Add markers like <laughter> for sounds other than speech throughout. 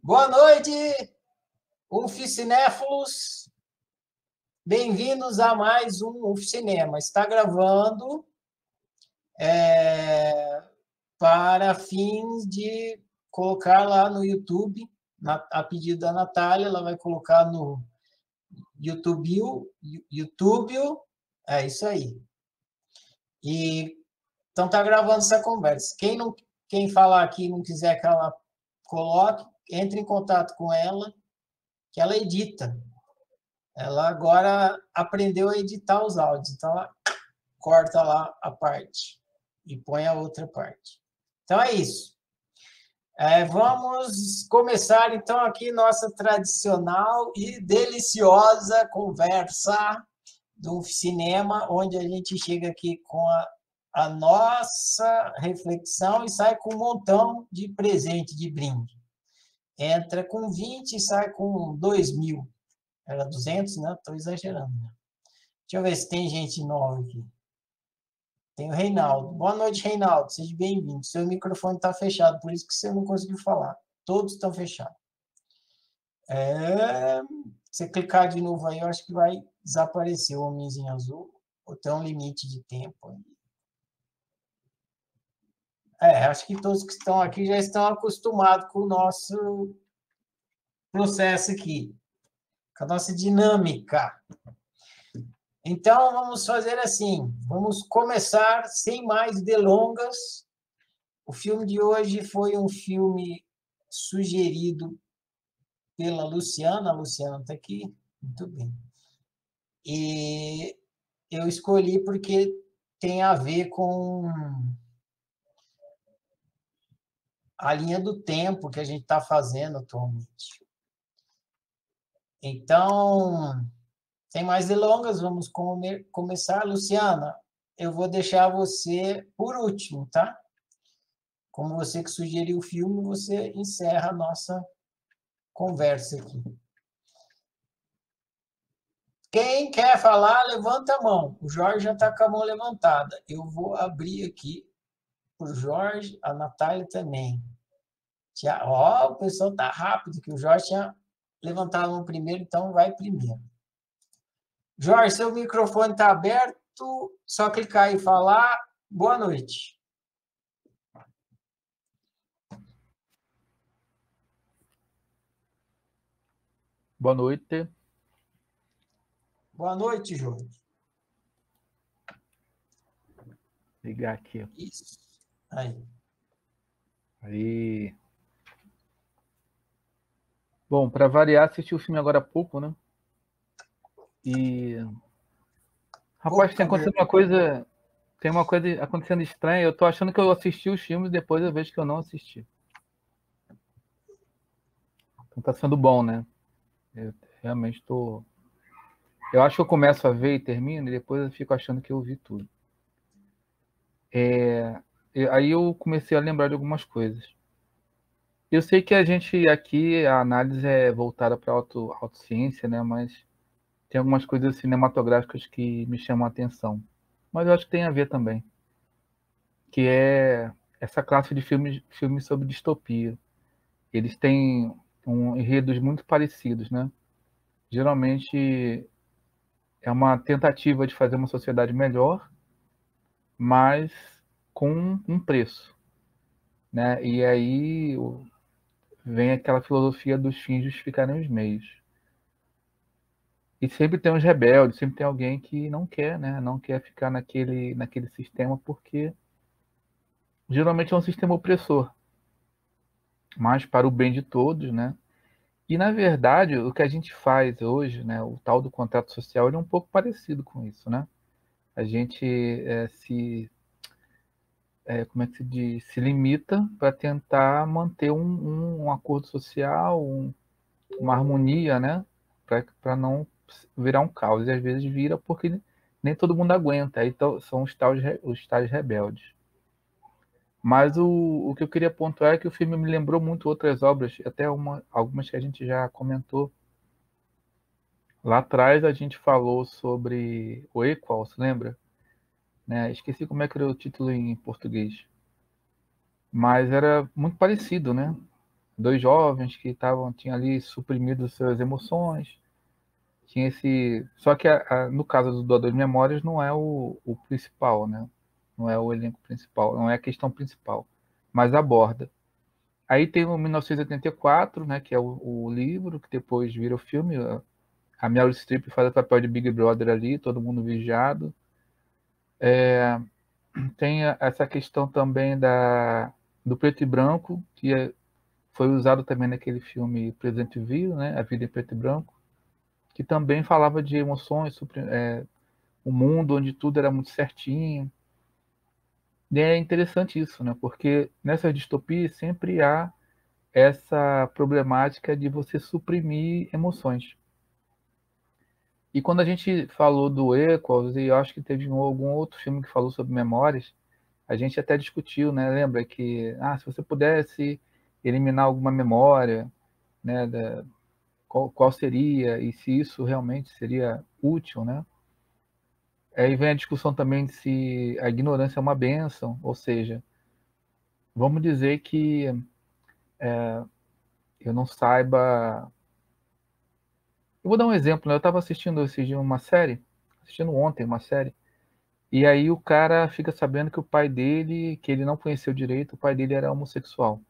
Boa noite, Uficinéfilos. Bem-vindos a mais um Uficinema. Está gravando é, para fins de colocar lá no YouTube, na, a pedido da Natália, ela vai colocar no YouTube, YouTube, é isso aí. E então tá gravando essa conversa. Quem não quem falar aqui não quiser que ela coloque, entre em contato com ela, que ela edita. Ela agora aprendeu a editar os áudios, então ela corta lá a parte e põe a outra parte. Então é isso. É, vamos começar então aqui nossa tradicional e deliciosa conversa do cinema, onde a gente chega aqui com a, a nossa reflexão e sai com um montão de presente, de brinde. Entra com 20 e sai com 2 mil. Era 200, né? Estou exagerando. Né? Deixa eu ver se tem gente nova aqui. Tem o Reinaldo. Boa noite, Reinaldo. Seja bem-vindo. Seu microfone está fechado, por isso que você não conseguiu falar. Todos estão fechados. É... Você clicar de novo aí, eu acho que vai desaparecer o homenzinho azul. Ou tem um limite de tempo aí. É, acho que todos que estão aqui já estão acostumados com o nosso processo aqui, com a nossa dinâmica. Então, vamos fazer assim: vamos começar sem mais delongas. O filme de hoje foi um filme sugerido pela Luciana. A Luciana está aqui. Muito bem. E eu escolhi porque tem a ver com a linha do tempo que a gente está fazendo atualmente. Então, sem mais delongas, vamos come começar. Luciana, eu vou deixar você por último, tá? Como você que sugeriu o filme, você encerra a nossa conversa aqui. Quem quer falar, levanta a mão. O Jorge já está com a mão levantada. Eu vou abrir aqui para o Jorge, a Natália também. Ó, o pessoal está rápido, que o Jorge tinha levantado mão primeiro, então vai primeiro. Jorge, seu microfone está aberto, só clicar e falar. Boa noite. Boa noite. Boa noite, Jorge. Ligar aqui. Isso. Aí. Aí. Bom, para variar, assisti o filme agora há pouco, né? E. Rapaz, tem acontecendo uma coisa. Tem uma coisa acontecendo estranha. Eu tô achando que eu assisti os filmes e depois eu vejo que eu não assisti. Então tá sendo bom, né? Eu realmente tô. Eu acho que eu começo a ver e termino, e depois eu fico achando que eu vi tudo. É... Aí eu comecei a lembrar de algumas coisas. Eu sei que a gente aqui, a análise é voltada para auto, autociência, né? Mas tem algumas coisas cinematográficas que me chamam a atenção. Mas eu acho que tem a ver também. Que é essa classe de filmes, filmes sobre distopia. Eles têm um, enredos muito parecidos, né? Geralmente é uma tentativa de fazer uma sociedade melhor, mas com um preço. Né? E aí vem aquela filosofia dos fins justificarem os meios. E sempre tem uns rebeldes, sempre tem alguém que não quer, né? Não quer ficar naquele, naquele sistema porque geralmente é um sistema opressor. Mas para o bem de todos, né? E na verdade, o que a gente faz hoje, né, o tal do contrato social, ele é um pouco parecido com isso, né? A gente é, se é, como é que se diz, se limita para tentar manter um, um, um acordo social, um, uma harmonia, né? Para não virar um caos. E às vezes vira porque nem todo mundo aguenta. Aí são os tais, os tais rebeldes. Mas o, o que eu queria pontuar é que o filme me lembrou muito outras obras, até uma, algumas que a gente já comentou. Lá atrás a gente falou sobre o Equal, se lembra? Né? Esqueci como é que era o título em português. mas era muito parecido, né? Dois jovens que estavam tinham ali suprimido suas emoções, tinha esse, só que a, a, no caso do doador de memórias não é o, o principal, né? Não é o elenco principal, não é a questão principal, mas aborda. Aí tem o 1984, né, que é o, o livro que depois vira o filme. A Meryl Streep faz o papel de Big Brother ali, todo mundo vigiado. É, tem essa questão também da, do preto e branco, que é, foi usado também naquele filme Presente Evil, né, A Vida em Preto e Branco, que também falava de emoções, é, um mundo onde tudo era muito certinho. E é interessante isso, né, porque nessas distopias sempre há essa problemática de você suprimir emoções. E quando a gente falou do Equals, e eu acho que teve um, algum outro filme que falou sobre memórias, a gente até discutiu, né? Lembra que, ah, se você pudesse eliminar alguma memória, né, da, qual, qual seria e se isso realmente seria útil, né? Aí vem a discussão também de se a ignorância é uma benção, ou seja, vamos dizer que é, eu não saiba eu vou dar um exemplo, né? Eu estava assistindo esse dia uma série, assistindo ontem uma série, e aí o cara fica sabendo que o pai dele, que ele não conheceu direito, o pai dele era homossexual.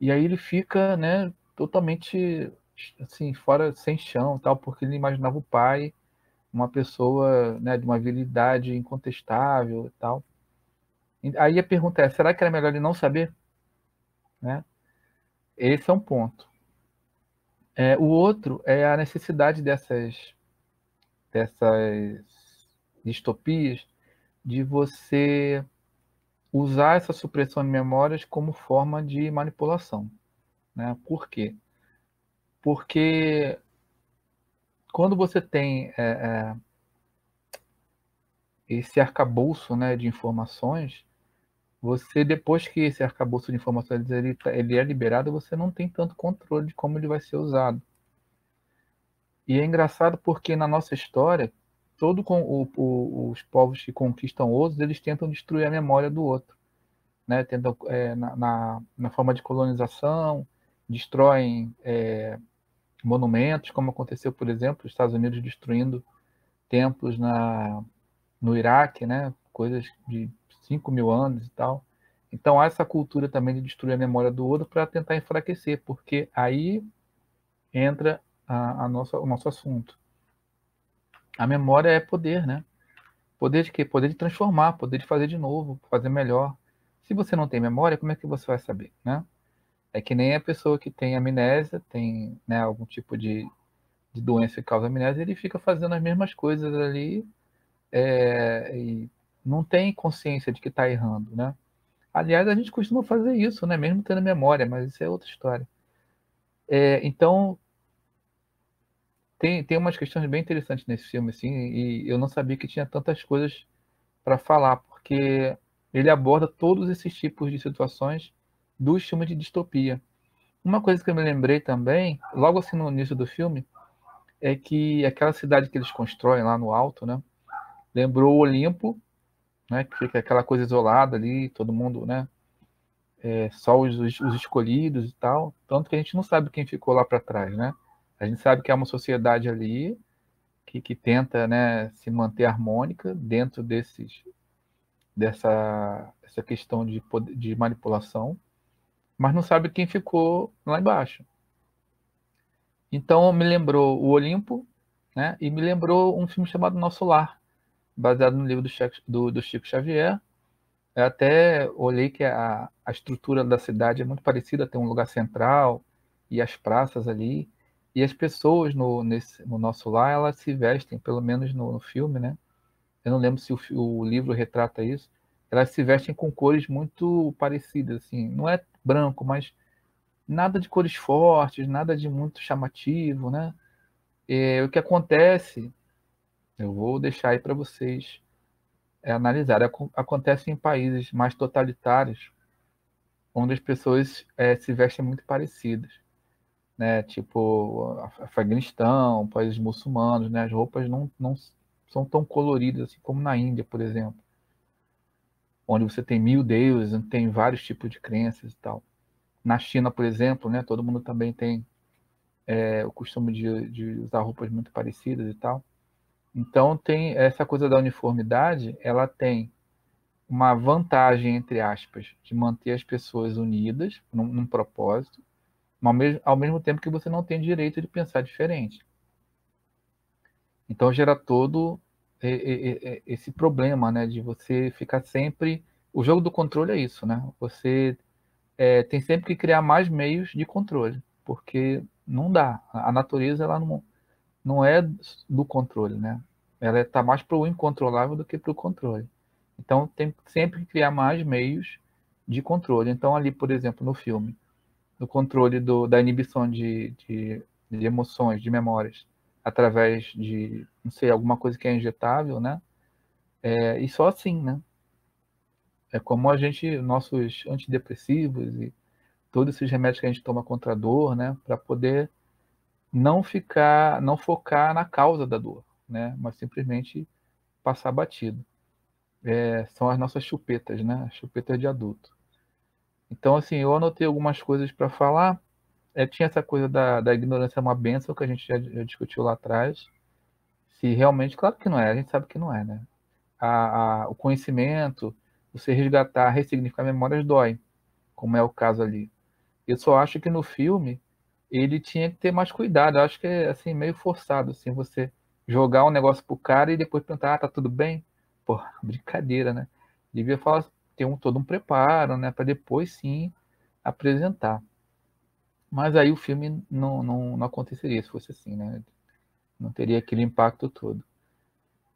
E aí ele fica, né, totalmente assim, fora sem chão, tal, porque ele imaginava o pai uma pessoa, né, de uma virilidade incontestável e tal. Aí a pergunta é, será que era melhor ele não saber? Né? Esse é um ponto. É, o outro é a necessidade dessas, dessas distopias de você usar essa supressão de memórias como forma de manipulação. Né? Por quê? Porque quando você tem é, é, esse arcabouço né, de informações, você depois que esse arcabouço de informações ele, tá, ele é liberado, você não tem tanto controle de como ele vai ser usado. E é engraçado porque na nossa história, todo o, o, os povos que conquistam outros, eles tentam destruir a memória do outro, né? Tentam é, na, na, na, forma de colonização, destroem é, monumentos, como aconteceu, por exemplo, os Estados Unidos destruindo templos na no Iraque, né? Coisas de 5 mil anos e tal. Então há essa cultura também de destruir a memória do outro para tentar enfraquecer, porque aí entra a, a nossa, o nosso assunto. A memória é poder, né? Poder de quê? Poder de transformar, poder de fazer de novo, fazer melhor. Se você não tem memória, como é que você vai saber, né? É que nem a pessoa que tem amnésia, tem né, algum tipo de, de doença que causa amnésia, ele fica fazendo as mesmas coisas ali é, e não tem consciência de que está errando, né? Aliás, a gente costuma fazer isso, né? Mesmo tendo memória, mas isso é outra história. É, então, tem, tem umas questões bem interessantes nesse filme, assim, e eu não sabia que tinha tantas coisas para falar, porque ele aborda todos esses tipos de situações dos filmes de distopia. Uma coisa que eu me lembrei também, logo assim no início do filme, é que aquela cidade que eles constroem lá no alto, né? Lembrou o Olimpo, né? Que fica aquela coisa isolada ali, todo mundo, né? É, só os, os, escolhidos e tal. Tanto que a gente não sabe quem ficou lá para trás, né? A gente sabe que é uma sociedade ali que, que tenta, né, se manter harmônica dentro desses dessa essa questão de, de manipulação, mas não sabe quem ficou lá embaixo. Então me lembrou o Olimpo, né? E me lembrou um filme chamado Nosso Lar, baseado no livro do, do, do Chico Xavier. Eu até olhei que a, a estrutura da cidade é muito parecida, tem um lugar central e as praças ali. E as pessoas no, nesse, no nosso lar, elas se vestem, pelo menos no, no filme, né? Eu não lembro se o, o, livro retrata isso. Elas se vestem com cores muito parecidas, assim. Não é branco, mas nada de cores fortes, nada de muito chamativo, né? E, o que acontece eu vou deixar aí para vocês é, analisar. Acontece em países mais totalitários, onde as pessoas é, se vestem muito parecidas. Né? Tipo, Afeganistão, países muçulmanos, né? as roupas não, não são tão coloridas assim como na Índia, por exemplo. onde você tem mil deuses, tem vários tipos de crenças e tal. Na China, por exemplo, né, todo mundo também tem é, o costume de, de usar roupas muito parecidas e tal. Então tem essa coisa da uniformidade, ela tem uma vantagem entre aspas de manter as pessoas unidas num, num propósito, ao mesmo, ao mesmo tempo que você não tem direito de pensar diferente. Então gera todo esse problema, né, de você ficar sempre. O jogo do controle é isso, né? Você é, tem sempre que criar mais meios de controle, porque não dá. A natureza ela não, não é do controle, né? Ela está mais para o incontrolável do que para o controle. Então tem sempre que criar mais meios de controle. Então ali, por exemplo, no filme, no controle do, da inibição de, de, de emoções, de memórias, através de, não sei, alguma coisa que é injetável, né? É, e só assim, né? É como a gente, nossos antidepressivos e todos esses remédios que a gente toma contra a dor, né? Para poder não ficar, não focar na causa da dor, né? Mas simplesmente passar batido. É, são as nossas chupetas, né? As chupetas de adulto. Então, assim, eu anotei algumas coisas para falar é, tinha essa coisa da, da ignorância é uma benção que a gente já, já, discutiu lá atrás. Se realmente, claro que não é, a gente sabe que não é, né? A, a, o conhecimento, você resgatar, ressignificar memórias dói, como é o caso ali. Eu só acho que no filme ele tinha que ter mais cuidado. Eu acho que é assim meio forçado, assim, você jogar um negócio pro cara e depois perguntar, ah, tá tudo bem? Pô, <laughs> brincadeira, né? Devia falar, ter um, todo um preparo, né, para depois sim apresentar. Mas aí o filme não, não, não aconteceria se fosse assim, né? Não teria aquele impacto todo.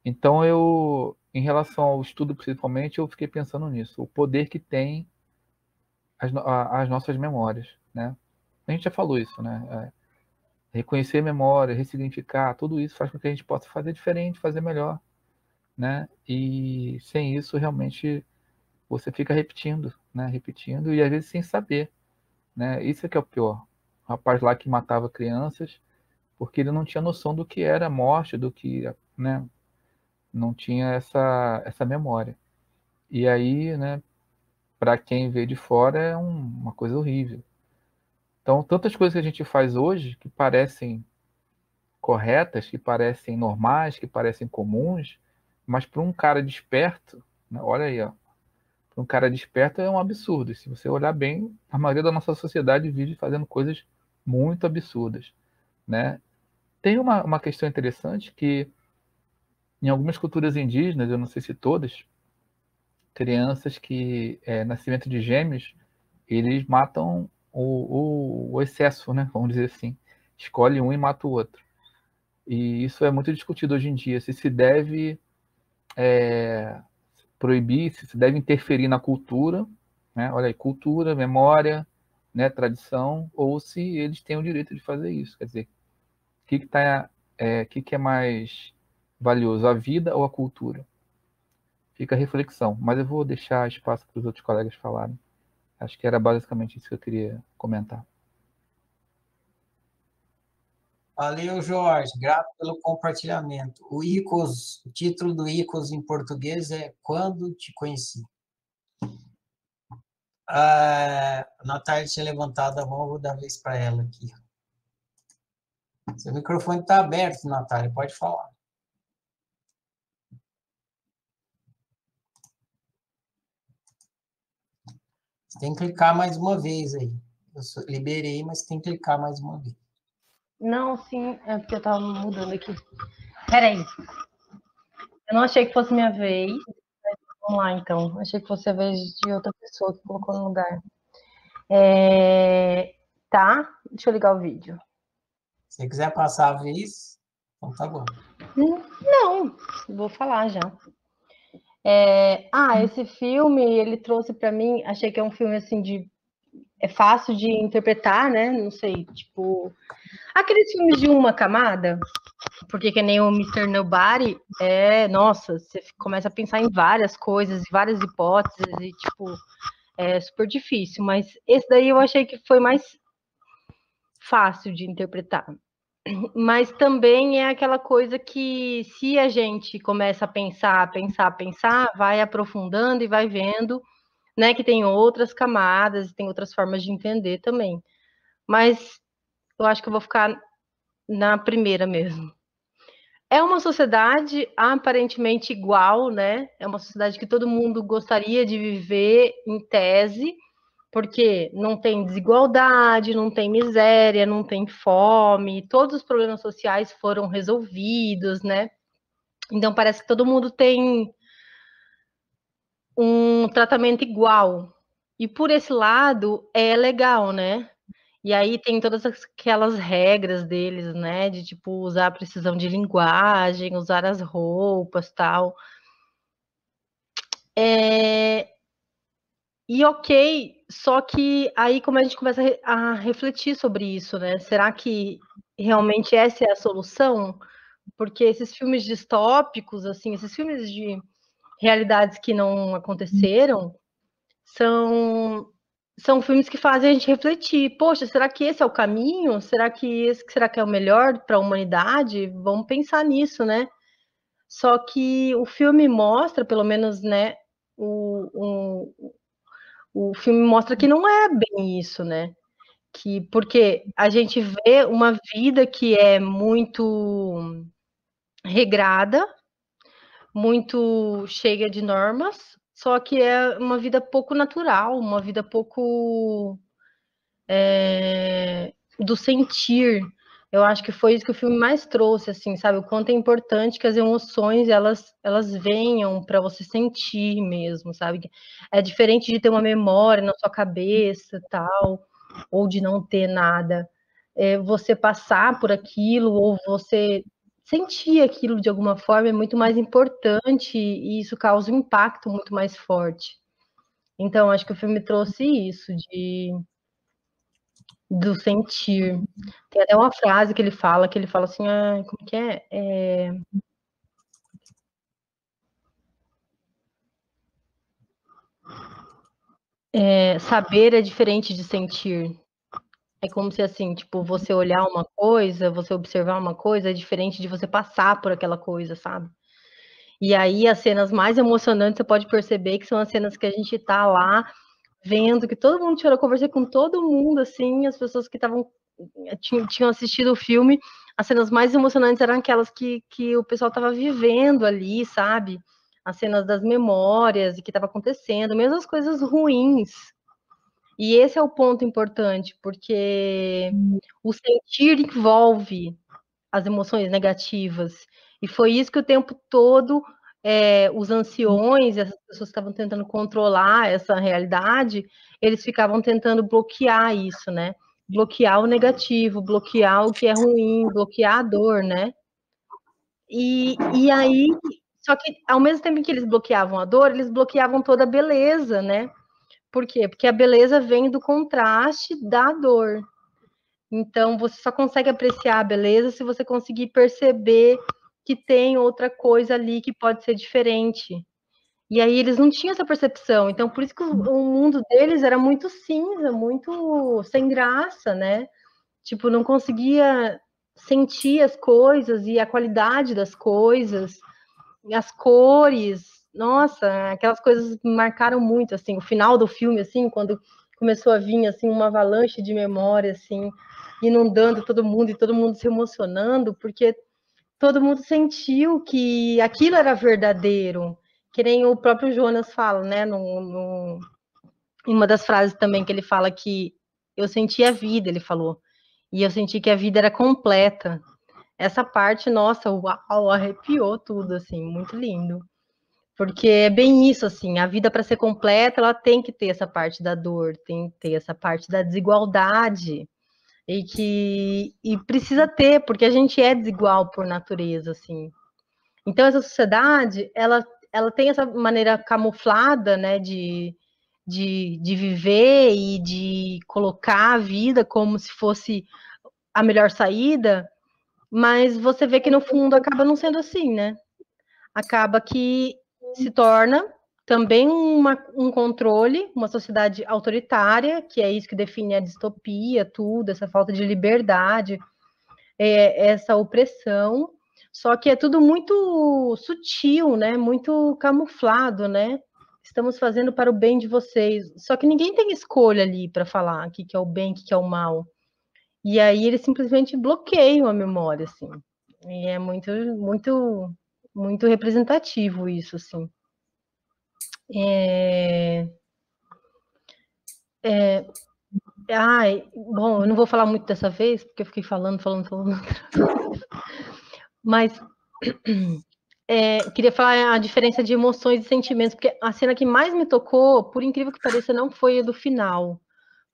Então eu, em relação ao estudo principalmente, eu fiquei pensando nisso, o poder que tem as, as nossas memórias, né? A gente já falou isso, né? É, reconhecer a memória, ressignificar, tudo isso faz com que a gente possa fazer diferente, fazer melhor, né? E sem isso realmente você fica repetindo, né? Repetindo e às vezes sem saber né? Isso é que é o pior. O rapaz lá que matava crianças porque ele não tinha noção do que era morte, do que, né? Não tinha essa, essa memória. E aí, né? Para quem vê de fora é um, uma coisa horrível. Então, tantas coisas que a gente faz hoje que parecem corretas, que parecem normais, que parecem comuns, mas para um cara desperto, né, olha aí, para um cara desperto é um absurdo. Se você olhar bem, a maioria da nossa sociedade vive fazendo coisas muito absurdas, né? Tem uma, uma questão interessante que em algumas culturas indígenas, eu não sei se todas, crianças que é, nascimento de gêmeos, eles matam o, o, o, excesso, né? Vamos dizer assim, escolhe um e mata o outro. E isso é muito discutido hoje em dia, se se deve é, proibir, se deve interferir na cultura, né? olha aí, cultura, memória, né, tradição, ou se eles têm o direito de fazer isso. Quer dizer, o que, que, tá, é, que, que é mais valioso, a vida ou a cultura? Fica a reflexão, mas eu vou deixar espaço para os outros colegas falarem. Acho que era basicamente isso que eu queria comentar. Valeu, Jorge. Grato pelo compartilhamento. O ICOS, o título do ICOS em português é Quando Te Conheci. A Natália tinha levantado a mão, vou dar vez para ela aqui. Seu microfone está aberto, Natália, pode falar. Você tem que clicar mais uma vez aí. Eu liberei, mas tem que clicar mais uma vez. Não, sim, é porque eu tava mudando aqui. Peraí. Eu não achei que fosse minha vez. Vamos lá, então. Achei que fosse a vez de outra pessoa que colocou no lugar. É... Tá, deixa eu ligar o vídeo. Se quiser passar a vez, então tá bom. Não, vou falar já. É... Ah, esse filme, ele trouxe para mim, achei que é um filme assim de é fácil de interpretar, né? Não sei, tipo. Aqueles filmes de uma camada, porque que nem o Mr. Nobody, é, nossa, você começa a pensar em várias coisas, várias hipóteses, e tipo, é super difícil. Mas esse daí eu achei que foi mais fácil de interpretar. Mas também é aquela coisa que se a gente começa a pensar, pensar, pensar, vai aprofundando e vai vendo, né, que tem outras camadas, tem outras formas de entender também. Mas eu acho que eu vou ficar na primeira mesmo. É uma sociedade aparentemente igual, né? É uma sociedade que todo mundo gostaria de viver em tese, porque não tem desigualdade, não tem miséria, não tem fome, todos os problemas sociais foram resolvidos, né? Então parece que todo mundo tem um tratamento igual. E por esse lado é legal, né? E aí tem todas aquelas regras deles, né? De tipo usar a precisão de linguagem, usar as roupas, tal. É... E ok, só que aí como a gente começa a refletir sobre isso, né? Será que realmente essa é a solução? Porque esses filmes distópicos, assim, esses filmes de realidades que não aconteceram, são são filmes que fazem a gente refletir. Poxa, será que esse é o caminho? Será que esse será que é o melhor para a humanidade? Vamos pensar nisso, né? Só que o filme mostra, pelo menos, né? O, o, o filme mostra que não é bem isso, né? Que porque a gente vê uma vida que é muito regrada, muito cheia de normas, só que é uma vida pouco natural, uma vida pouco é, do sentir. Eu acho que foi isso que o filme mais trouxe, assim, sabe? O quanto é importante que as emoções elas, elas venham para você sentir mesmo, sabe? É diferente de ter uma memória na sua cabeça, tal, ou de não ter nada. É, você passar por aquilo ou você sentir aquilo de alguma forma é muito mais importante e isso causa um impacto muito mais forte. Então, acho que o filme trouxe isso de do sentir. Tem até uma frase que ele fala, que ele fala assim, ah, como que é? é... É, saber é diferente de sentir. É como se assim, tipo, você olhar uma coisa, você observar uma coisa é diferente de você passar por aquela coisa, sabe? E aí as cenas mais emocionantes você pode perceber que são as cenas que a gente tá lá vendo, que todo mundo chorou, conversei com todo mundo, assim, as pessoas que estavam tinham, assistido o filme, as cenas mais emocionantes eram aquelas que, que o pessoal estava vivendo ali, sabe? As cenas das memórias e que estava acontecendo, mesmo as coisas ruins, e esse é o ponto importante, porque o sentir envolve as emoções negativas. E foi isso que o tempo todo é, os anciões, essas pessoas que estavam tentando controlar essa realidade, eles ficavam tentando bloquear isso, né? Bloquear o negativo, bloquear o que é ruim, bloquear a dor, né? E, e aí, só que ao mesmo tempo que eles bloqueavam a dor, eles bloqueavam toda a beleza, né? Por quê? Porque a beleza vem do contraste da dor. Então, você só consegue apreciar a beleza se você conseguir perceber que tem outra coisa ali que pode ser diferente. E aí eles não tinham essa percepção. Então, por isso que o, mundo deles era muito cinza, muito sem graça, né? Tipo, não conseguia sentir as coisas e a qualidade das coisas, as cores, nossa, aquelas coisas marcaram muito, assim, o final do filme, assim, quando começou a vir, assim, uma avalanche de memória, assim, inundando todo mundo e todo mundo se emocionando, porque todo mundo sentiu que aquilo era verdadeiro, que nem o próprio Jonas fala, né, no, no, em uma das frases também que ele fala que eu senti a vida, ele falou, e eu senti que a vida era completa. Essa parte, nossa, uau, arrepiou tudo, assim, muito lindo. Porque é bem isso, assim, a vida para ser completa, ela tem que ter essa parte da dor, tem que ter essa parte da desigualdade, e que e precisa ter, porque a gente é desigual por natureza, assim. Então essa sociedade, ela, ela tem essa maneira camuflada, né, de, de, de viver e de colocar a vida como se fosse a melhor saída, mas você vê que no fundo acaba não sendo assim, né? Acaba que se torna também uma, um controle, uma sociedade autoritária, que é isso que define a distopia, tudo, essa falta de liberdade. é, essa opressão, só que é tudo muito sutil, né? Muito camuflado, né? Estamos fazendo para o bem de vocês. Só que ninguém tem escolha ali para falar o que, que é o bem, o que, que é o mal. E aí eles simplesmente bloqueiam a memória, assim. E é muito, muito, muito representativo isso, assim. É... É... Ai, bom, eu não vou falar muito dessa vez, porque eu fiquei falando, falando, falando. <laughs> Mas <clears throat> é, queria falar a diferença de emoções e sentimentos, porque a cena que mais me tocou, por incrível que pareça, não foi a do final.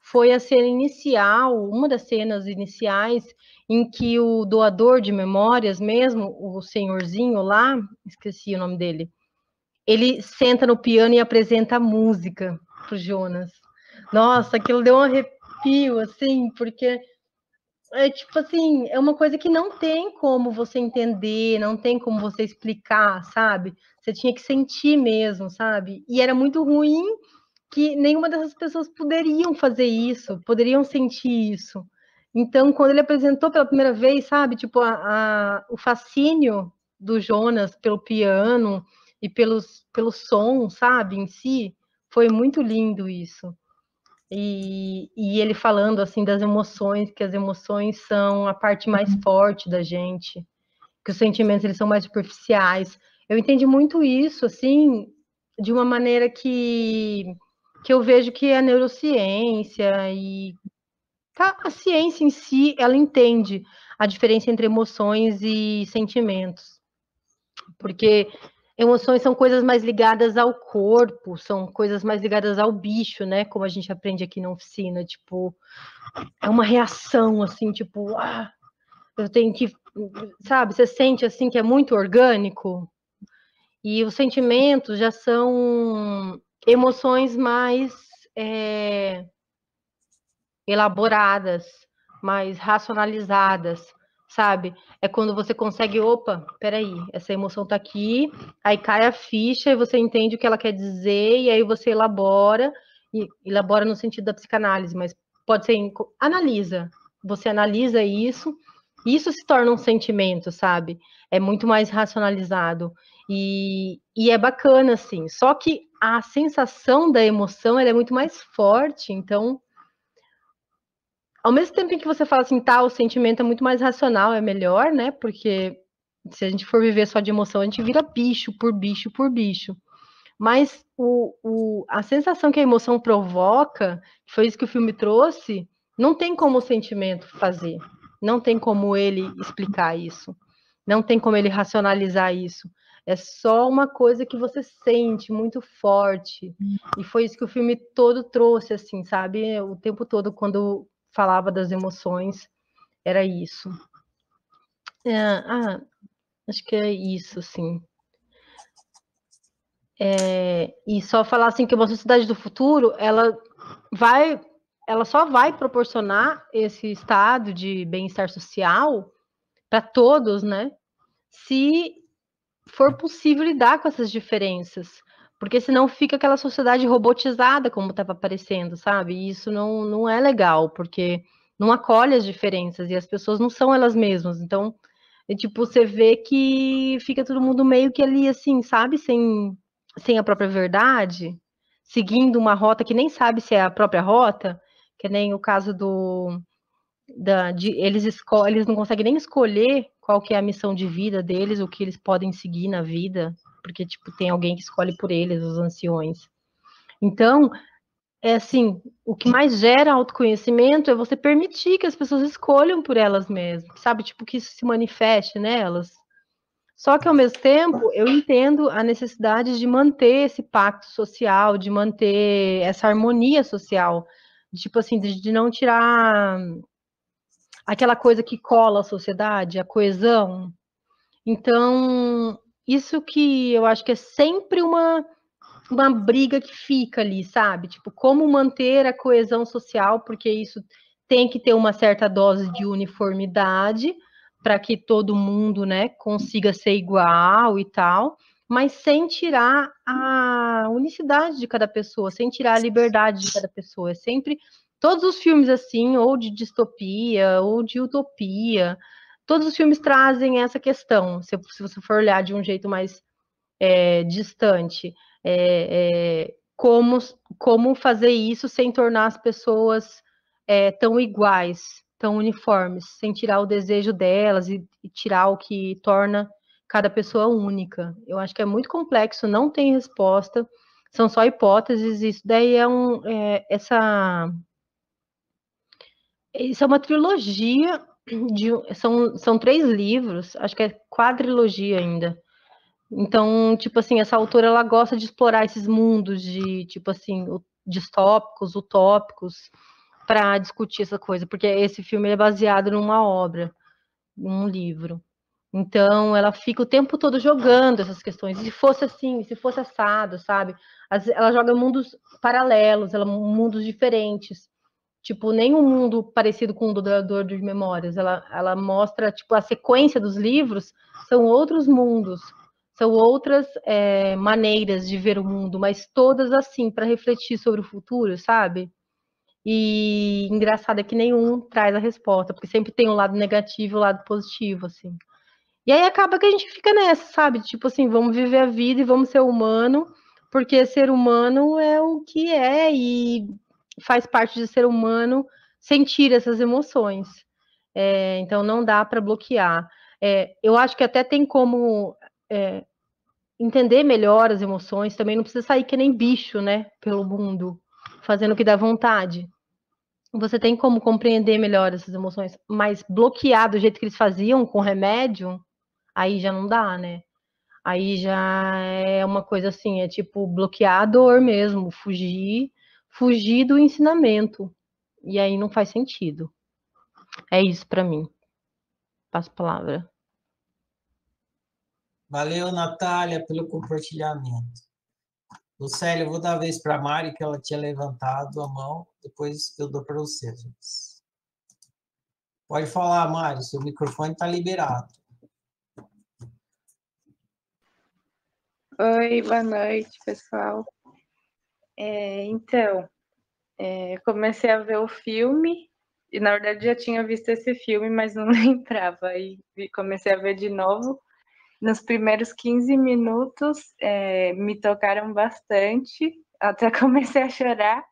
Foi a cena inicial, uma das cenas iniciais, em que o doador de memórias mesmo, o senhorzinho lá, esqueci o nome dele, ele senta no piano e apresenta a música pro Jonas. Nossa, aquilo deu um arrepio, assim, porque é tipo assim, é uma coisa que não tem como você entender, não tem como você explicar, sabe? Você tinha que sentir mesmo, sabe? E era muito ruim que nenhuma dessas pessoas poderiam fazer isso, poderiam sentir isso. Então, quando ele apresentou pela primeira vez, sabe, tipo, a, a, o fascínio do Jonas pelo piano e pelos, pelo som, sabe, em si, foi muito lindo isso. E, e ele falando, assim, das emoções, que as emoções são a parte mais uhum. forte da gente, que os sentimentos, eles são mais superficiais. Eu entendi muito isso, assim, de uma maneira que, que eu vejo que a neurociência e tá, a ciência em si, ela entende a diferença entre emoções e sentimentos. Porque emoções são coisas mais ligadas ao corpo, são coisas mais ligadas ao bicho, né? Como a gente aprende aqui na oficina, tipo, é uma reação assim, tipo, ah, eu tenho que, sabe, você sente assim que é muito orgânico. E os sentimentos já são emoções mais é, elaboradas, mais racionalizadas, sabe? É quando você consegue, opa, peraí, essa emoção tá aqui, aí cai a ficha e você entende o que ela quer dizer, e aí você elabora, e elabora no sentido da psicanálise, mas pode ser, analisa, você analisa isso, isso se torna um sentimento, sabe? É muito mais racionalizado. E, e é bacana, assim. Só que a sensação da emoção é muito mais forte, então ao mesmo tempo em que você fala assim, tá, o sentimento é muito mais racional, é melhor, né? Porque se a gente for viver só de emoção, a gente vira bicho por bicho por bicho. Mas o, o, a sensação que a emoção provoca, foi isso que o filme trouxe, não tem como o sentimento fazer. Não tem como ele explicar isso. Não tem como ele racionalizar isso. É só uma coisa que você sente muito forte. E foi isso que o filme todo trouxe, assim, sabe? O tempo todo, quando falava das emoções, era isso. É, ah, acho que é isso, sim. É, e só falar assim que uma sociedade do futuro, ela vai, ela só vai proporcionar esse estado de bem-estar social para todos, né? Se for possível lidar com essas diferenças. Porque senão fica aquela sociedade robotizada, como estava aparecendo, sabe? E isso não, não é legal, porque não acolhe as diferenças e as pessoas não são elas mesmas. Então, é tipo, você vê que fica todo mundo meio que ali, assim, sabe? Sem, sem a própria verdade, seguindo uma rota que nem sabe se é a própria rota, que nem o caso do. Da, de, eles, eles não conseguem nem escolher qual que é a missão de vida deles, o que eles podem seguir na vida, porque, tipo, tem alguém que escolhe por eles, os anciões. Então, é assim, o que mais gera autoconhecimento é você permitir que as pessoas escolham por elas mesmas, sabe? Tipo, que isso se manifeste nelas. Só que, ao mesmo tempo, eu entendo a necessidade de manter esse pacto social, de manter essa harmonia social, tipo assim, de, de não tirar aquela coisa que cola a sociedade, a coesão. Então, isso que eu acho que é sempre uma, uma briga que fica ali, sabe? Tipo, como manter a coesão social, porque isso tem que ter uma certa dose de uniformidade para que todo mundo, né, consiga ser igual e tal, mas sem tirar a unicidade de cada pessoa, sem tirar a liberdade de cada pessoa. É sempre todos os filmes assim, ou de distopia, ou de utopia, todos os filmes trazem essa questão, se, se você for olhar de um jeito mais é, distante. É, é, como, como fazer isso sem tornar as pessoas é, tão iguais, tão uniformes, sem tirar o desejo delas e, e tirar o que torna cada pessoa única. Eu acho que é muito complexo, não tem resposta, são só hipóteses. Isso daí é um é, essa isso é uma trilogia de são, são três livros, acho que é quadrilogia ainda. Então, tipo assim, essa autora ela gosta de explorar esses mundos de tipo assim, distópicos, utópicos para discutir essa coisa, porque esse filme é baseado numa obra, num livro. Então, ela fica o tempo todo jogando essas questões. Se fosse assim, se fosse assado, sabe? Ela joga mundos paralelos, ela, mundos diferentes. Tipo, nenhum mundo parecido com o do Doador de Memórias. Ela, ela mostra, tipo, a sequência dos livros são outros mundos, são outras é, maneiras de ver o mundo, mas todas assim, para refletir sobre o futuro, sabe? E engraçado é que nenhum traz a resposta, porque sempre tem o um lado negativo e o um lado positivo, assim. E aí acaba que a gente fica nessa, sabe? Tipo assim, vamos viver a vida e vamos ser humano, porque ser humano é o que é e faz parte de ser humano sentir essas emoções. É, então não dá para bloquear. É, eu acho que até tem como é, entender melhor as emoções, também não precisa sair que nem bicho, né, pelo mundo fazendo o que dá vontade. Você tem como compreender melhor essas emoções, mas bloquear do jeito que eles faziam com remédio, aí já não dá, né? Aí já é uma coisa assim, é tipo bloquear a dor mesmo, fugir, fugir do ensinamento. E aí não faz sentido. É isso para mim. Passo a palavra. Valeu, Natália, pelo compartilhamento. Lucélia, eu vou dar a vez para a Mari, que ela tinha levantado a mão, depois eu dou para você. Pode falar, Mari, seu microfone está liberado. Oi, boa noite, pessoal. É, então, é, comecei a ver o filme, e na verdade já tinha visto esse filme, mas não <laughs> lembrava, e comecei a ver de novo nos primeiros 15 minutos é, me tocaram bastante, <laughs> até <laughs> comecei a chorar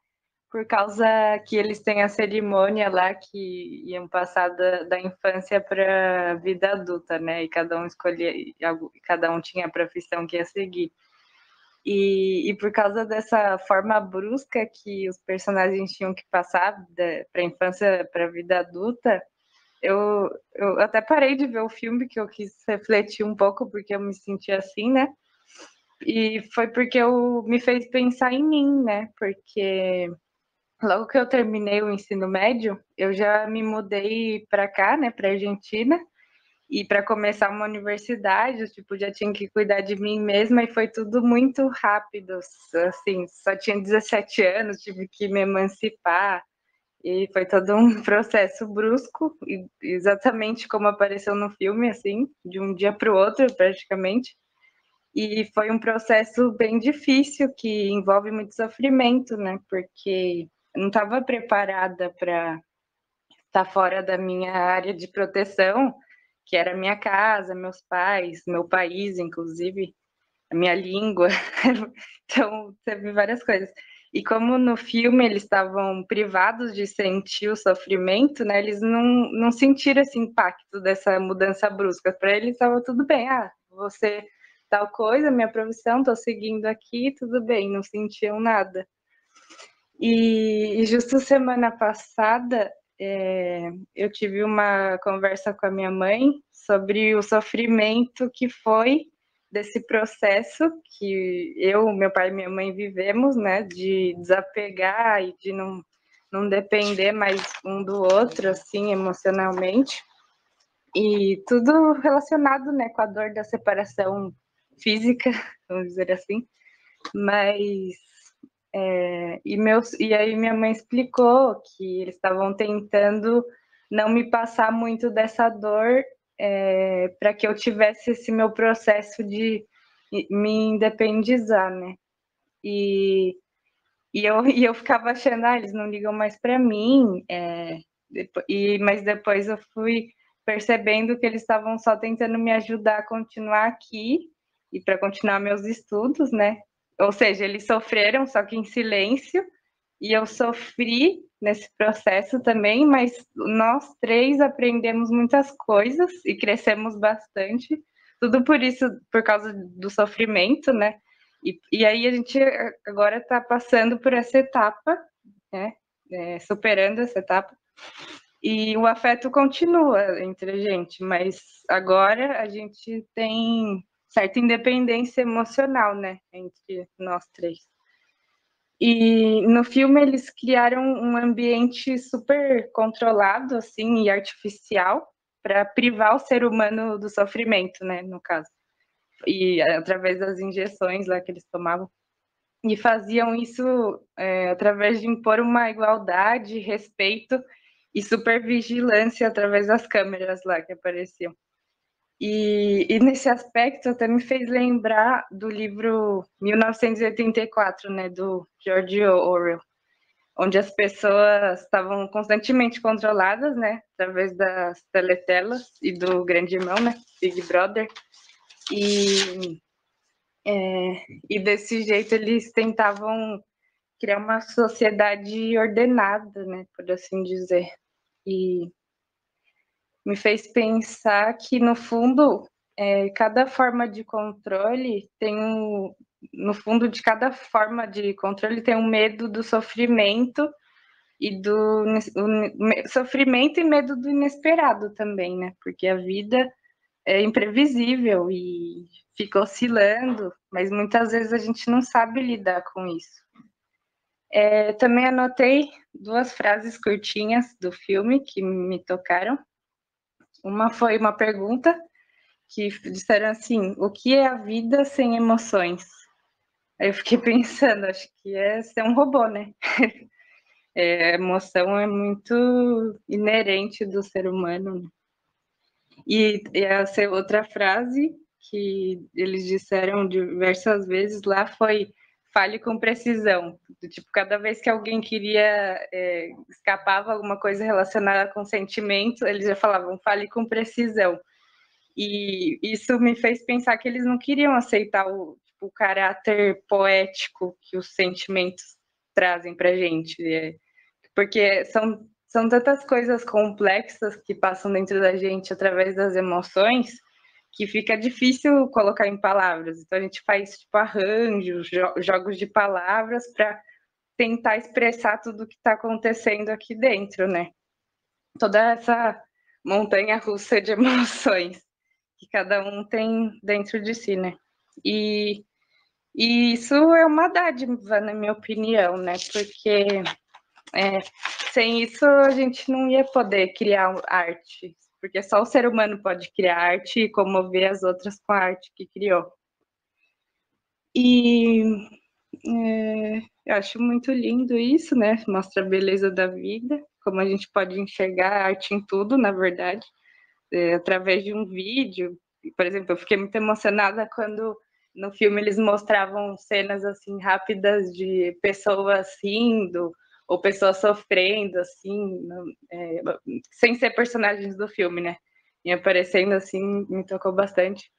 por causa que eles têm a cerimônia lá que iam passar da, da infância para a vida adulta, né? E cada um escolhia, cada um tinha a profissão que ia seguir. E, e por causa dessa forma brusca que os personagens tinham que passar para a infância para a vida adulta, eu, eu até parei de ver o filme, que eu quis refletir um pouco, porque eu me senti assim, né? E foi porque eu me fez pensar em mim, né? Porque logo que eu terminei o ensino médio, eu já me mudei para cá, né, para Argentina, e para começar uma universidade, eu, tipo, já tinha que cuidar de mim mesma e foi tudo muito rápido, assim, só tinha 17 anos, tive que me emancipar, e foi todo um <laughs> processo brusco, exatamente como apareceu no filme, assim, de um dia para o outro, praticamente. E foi um processo bem difícil, que envolve muito sofrimento, né? Porque eu não estava preparada para estar fora da minha área de proteção, que era minha casa, meus pais, meu país, inclusive, a minha língua. <laughs> então, teve várias coisas. E como no filme eles estavam privados de sentir o sofrimento, né? Eles não, não sentiram esse impacto dessa mudança brusca. Para eles estava tudo bem. Ah, você tal coisa, minha profissão, estou seguindo aqui, tudo bem, não sentiam nada. E, e justo semana passada é, eu tive uma conversa com a minha mãe sobre o sofrimento que foi desse processo que eu, meu pai e minha mãe vivemos, né, de desapegar e de não, não depender mais um do outro, assim, emocionalmente. E tudo relacionado, né, com a dor da separação física, <laughs> vamos dizer assim. Mas é, e, meus, e aí minha mãe explicou que eles estavam tentando não me passar muito dessa dor é, para que eu tivesse esse meu processo de me independizar, né? E, e, eu, e eu ficava achando, ah, eles não ligam mais para mim, é, e, mas depois eu fui percebendo que eles estavam só tentando me ajudar a continuar aqui e para continuar meus estudos, né? Ou seja, eles sofreram, só que em silêncio, e eu sofri nesse processo também, mas nós três aprendemos muitas coisas e crescemos bastante. Tudo por isso, por causa do sofrimento, né? E, e aí a gente agora está passando por essa etapa, né? É, superando essa etapa. E o afeto continua entre a gente, mas agora a gente tem certa independência emocional, né? Entre nós três. E no filme eles criaram um ambiente super controlado, assim, e artificial, para privar o ser humano do sofrimento, né, no caso. E através das injeções lá que eles tomavam. E faziam isso é, através de impor uma igualdade, respeito e supervigilância através das câmeras lá que apareciam. E, e, nesse aspecto até me fez lembrar do livro 1984, né, do George Orwell, onde as pessoas estavam constantemente controladas, né, através das teletelas e do grande irmão, né, Big Brother, e, é, e desse jeito eles tentavam criar uma sociedade ordenada, né, por assim dizer, e me fez pensar que, no fundo, é, cada forma de controle tem um. No fundo de cada forma de controle tem um medo do sofrimento e do sofrimento e medo do inesperado também, né? Porque a vida é imprevisível e fica oscilando, mas muitas vezes a gente não sabe lidar com isso. É, também anotei duas frases curtinhas do filme que me tocaram. Uma foi uma pergunta que disseram assim: o que é a vida sem emoções? Aí eu fiquei <laughs> pensando, acho que é ser um robô, né? <laughs> É, emoção é muito inerente do ser humano. Né? E, e essa outra frase que eles disseram diversas vezes lá foi fale com precisão. Tipo, cada vez que alguém queria, é, escapava alguma coisa relacionada com sentimento, eles já falavam, fale com precisão. E isso me fez pensar que eles não queriam aceitar o, tipo, o caráter poético que os sentimentos trazem para gente. É, porque são, são tantas coisas complexas que passam dentro da gente através das emoções, que fica difícil colocar em palavras. Então a gente faz tipo arranjos, jo jogos de palavras para tentar expressar tudo que está acontecendo aqui dentro, né? Toda essa montanha russa de <laughs> emoções que cada um tem dentro de si, né? E, e isso é uma dádiva, na minha opinião, né? Porque é, sem isso a gente não ia poder criar arte, porque só o ser humano pode criar arte e comover as outras com a arte que criou. E é, eu acho muito lindo isso, né? Mostra a beleza da vida, como a gente pode enxergar a arte em tudo, na verdade, é, através de um vídeo. Por exemplo, eu fiquei muito emocionada quando no filme eles mostravam cenas assim rápidas de pessoas rindo ou pessoas sofrendo, assim, é, sem ser personagens do filme, né? E aparecendo assim, me tocou bastante.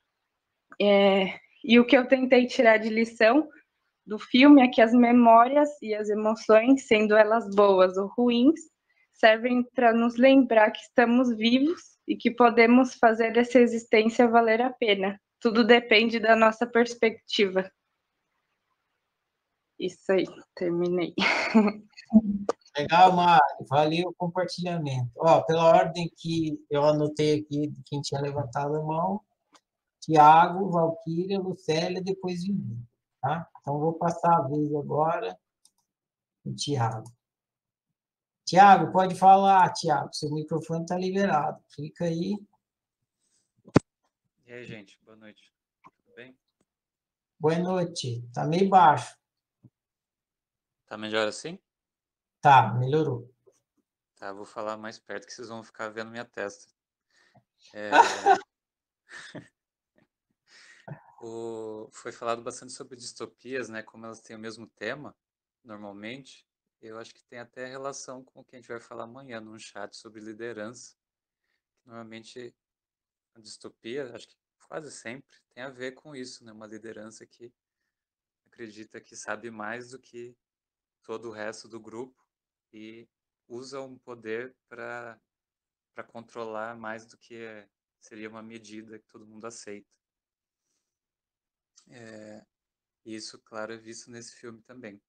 É, e o que eu tentei tirar de lição do filme é que as memórias e as emoções, sendo elas boas ou ruins, servem para nos lembrar que estamos vivos e que podemos fazer essa existência valer a pena. Tudo depende da nossa perspectiva. Isso aí, terminei. <laughs> Legal, Mari. Valeu o compartilhamento. Ó, pela ordem que eu anotei aqui de quem tinha levantado a mão, Tiago, Valquíria, Lucélia, depois Vivi, tá? Então, vou passar a vez agora o Tiago. Tiago, pode falar, Tiago. Seu microfone está liberado. Clica aí. E aí, gente, boa noite. Tudo bem? Boa noite. Está meio baixo. Tá melhor assim? Tá, melhorou. Tá, vou falar mais perto que vocês vão ficar vendo minha testa. É... <laughs> o... Foi falado bastante sobre distopias, né? Como elas têm o mesmo tema, normalmente. Eu acho que tem até relação com o que a gente vai falar amanhã num chat sobre liderança. normalmente a distopia, acho que quase sempre, tem a ver com isso, né? Uma liderança que acredita que sabe mais do que todo o resto do grupo e usa um poder para para controlar mais do que seria uma medida que todo mundo aceita. É, isso, claro, é visto nesse filme também.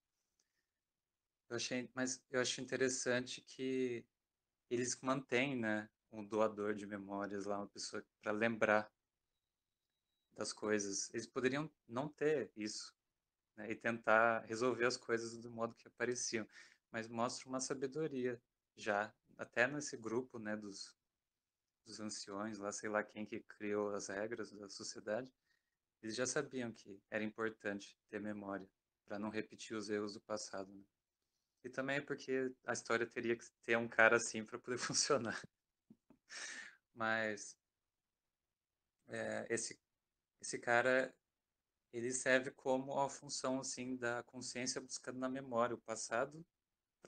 Eu achei, mas eu acho interessante que eles mantêm, né, um doador de memórias lá, uma pessoa para lembrar das coisas. Eles poderiam não ter isso né, e tentar resolver as coisas do modo que apareciam, mas mostra uma sabedoria já, até nesse grupo, né, dos, dos anciões, lá sei lá quem que criou as regras da sociedade, eles já sabiam que era importante ter memória para não repetir os erros do passado. Né? E também é porque a história teria que ter um cara assim para poder <laughs> funcionar. Mas é, esse esse cara ele serve como a função assim da consciência buscando na memória o passado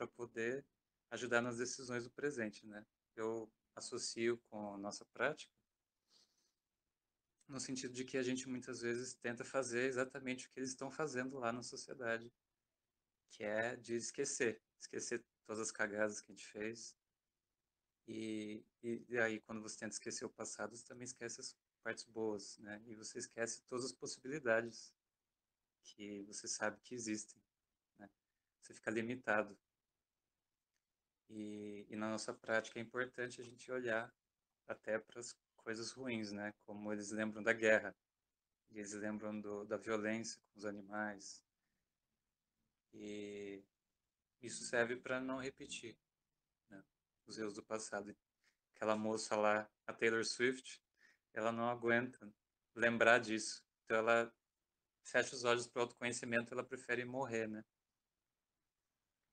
para poder ajudar nas decisões do presente, né? Eu associo com a nossa prática no sentido de que a gente muitas vezes tenta fazer exatamente o que eles estão fazendo lá na sociedade, que é de esquecer, esquecer todas as cagadas que a gente fez. E, e, aí, quando você tenta esquecer o passado, você também esquece as partes boas, né? E você esquece todas as possibilidades que você sabe que existem, né? Você fica limitado. E, e na nossa prática é importante a gente olhar até para as coisas ruins, né? Como eles lembram da guerra, e eles lembram do, da violência com os animais. E isso serve para não repetir né? os erros do passado. Aquela moça lá, a Taylor Swift, ela não aguenta lembrar disso. Então ela fecha os olhos para o autoconhecimento, ela prefere morrer, né?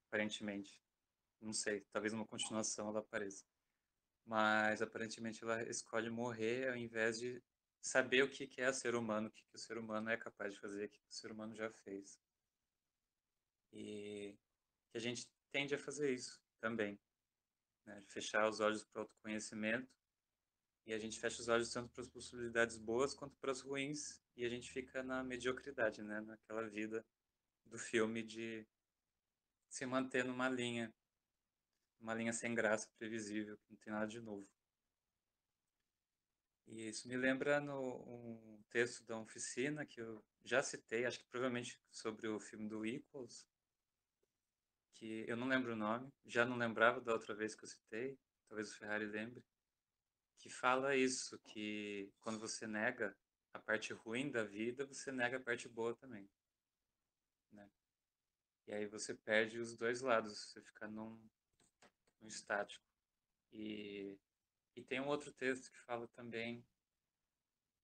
Aparentemente. Não sei, talvez uma continuação ela apareça. Mas aparentemente ela escolhe morrer ao invés de saber o que é ser humano, o que o ser humano é capaz de fazer, o que o ser humano já fez. E que a gente tende a fazer isso também. Né? Fechar os olhos para o autoconhecimento e a gente fecha os olhos tanto para as possibilidades boas quanto para as ruins e a gente fica na mediocridade, né? Naquela vida do filme de se manter numa linha, uma linha sem graça, previsível, que não tem nada de novo. E isso me lembra no um texto da oficina que eu já citei, acho que provavelmente sobre o filme do Equals, que eu não lembro o nome, já não lembrava da outra vez que eu citei, talvez o Ferrari lembre, que fala isso, que quando você nega a parte ruim da vida, você nega a parte boa também. Né? E aí você perde os dois lados, você fica num, estático. E, e tem um outro texto que fala também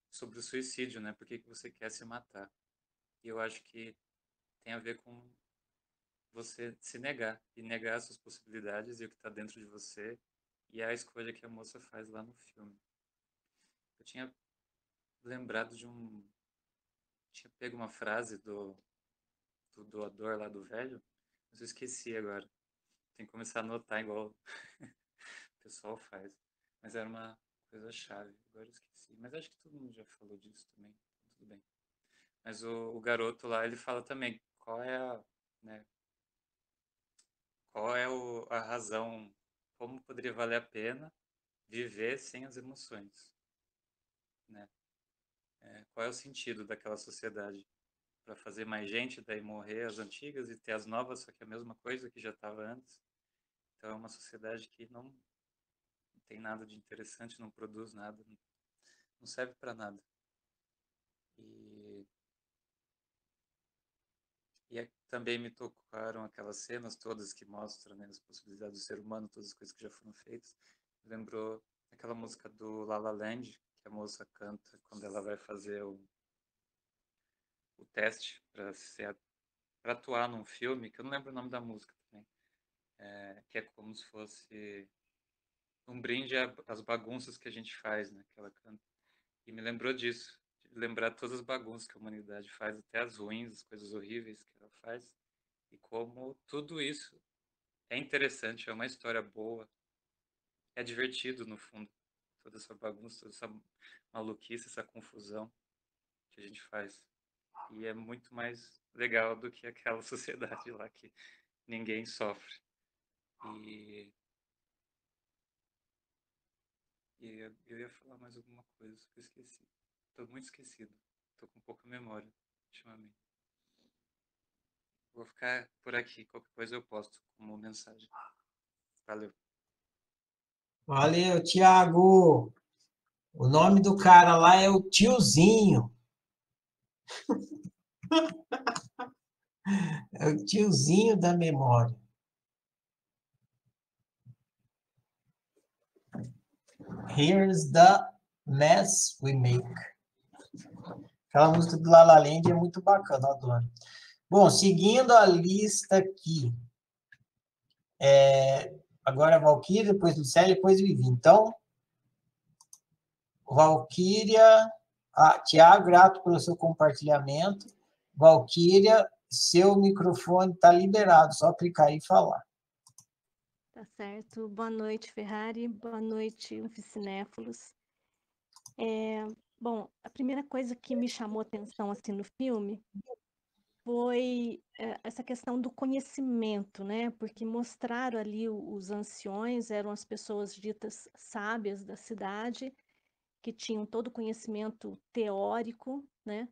sobre o suicídio, né? Por que, que você quer se matar? E eu acho que tem a ver com você se negar e negar as suas possibilidades e o que está dentro de você e a escolha que a moça faz lá no filme. Eu tinha lembrado de um. Tinha pego uma frase do, do doador lá do velho, mas eu esqueci agora. Tem que começar a anotar igual <laughs> o pessoal faz. Mas era uma coisa chave, agora eu esqueci. Mas acho que todo mundo já falou disso também, tudo bem. Mas o, o garoto lá, ele fala também qual é a. Né, qual é o, a razão como poderia valer a pena viver sem as emoções, né? É, qual é o sentido daquela sociedade? Para fazer mais gente, daí morrer as antigas e ter as novas, só que é a mesma coisa que já estava antes. Então é uma sociedade que não, não tem nada de interessante, não produz nada, não serve para nada. E e é, também me tocaram aquelas cenas todas que mostram né, as possibilidades do ser humano, todas as coisas que já foram feitas. Lembrou aquela música do La La Land, que a moça canta quando ela vai fazer o, o teste para atuar num filme, que eu não lembro o nome da música também, é, que é como se fosse um brinde às bagunças que a gente faz, né, que ela canta. E me lembrou disso, lembrar todas as bagunças que a humanidade faz, até as ruins, as coisas horríveis que ela faz, e como tudo isso é interessante, é uma história boa, é divertido no fundo toda essa bagunça, toda essa maluquice, essa confusão que a gente faz. E é muito mais legal do que aquela <laughs> sociedade lá que ninguém sofre. E, e eu, eu ia falar mais alguma coisa que eu esqueci. Estou muito esquecido. Estou com pouca memória ultimamente. Vou ficar por aqui. Qualquer coisa eu posto como mensagem. Valeu. Valeu, Tiago. O nome do cara lá é o tiozinho. É o tiozinho da memória. Here's the mess we make. Aquela música do La La Land é muito bacana, adoro. Bom, seguindo a lista aqui. É, agora Valkyria, depois Lucélia, depois Vivi. Então, Valkyria, ah, Tiago, grato pelo seu compartilhamento. Valkyria, seu microfone está liberado, só clicar e falar. Tá certo. Boa noite, Ferrari. Boa noite, Oficinéfilos. É, bom, a primeira coisa que me chamou atenção assim no filme foi é, essa questão do conhecimento, né? Porque mostraram ali os anciões, eram as pessoas ditas sábias da cidade, que tinham todo o conhecimento teórico, né?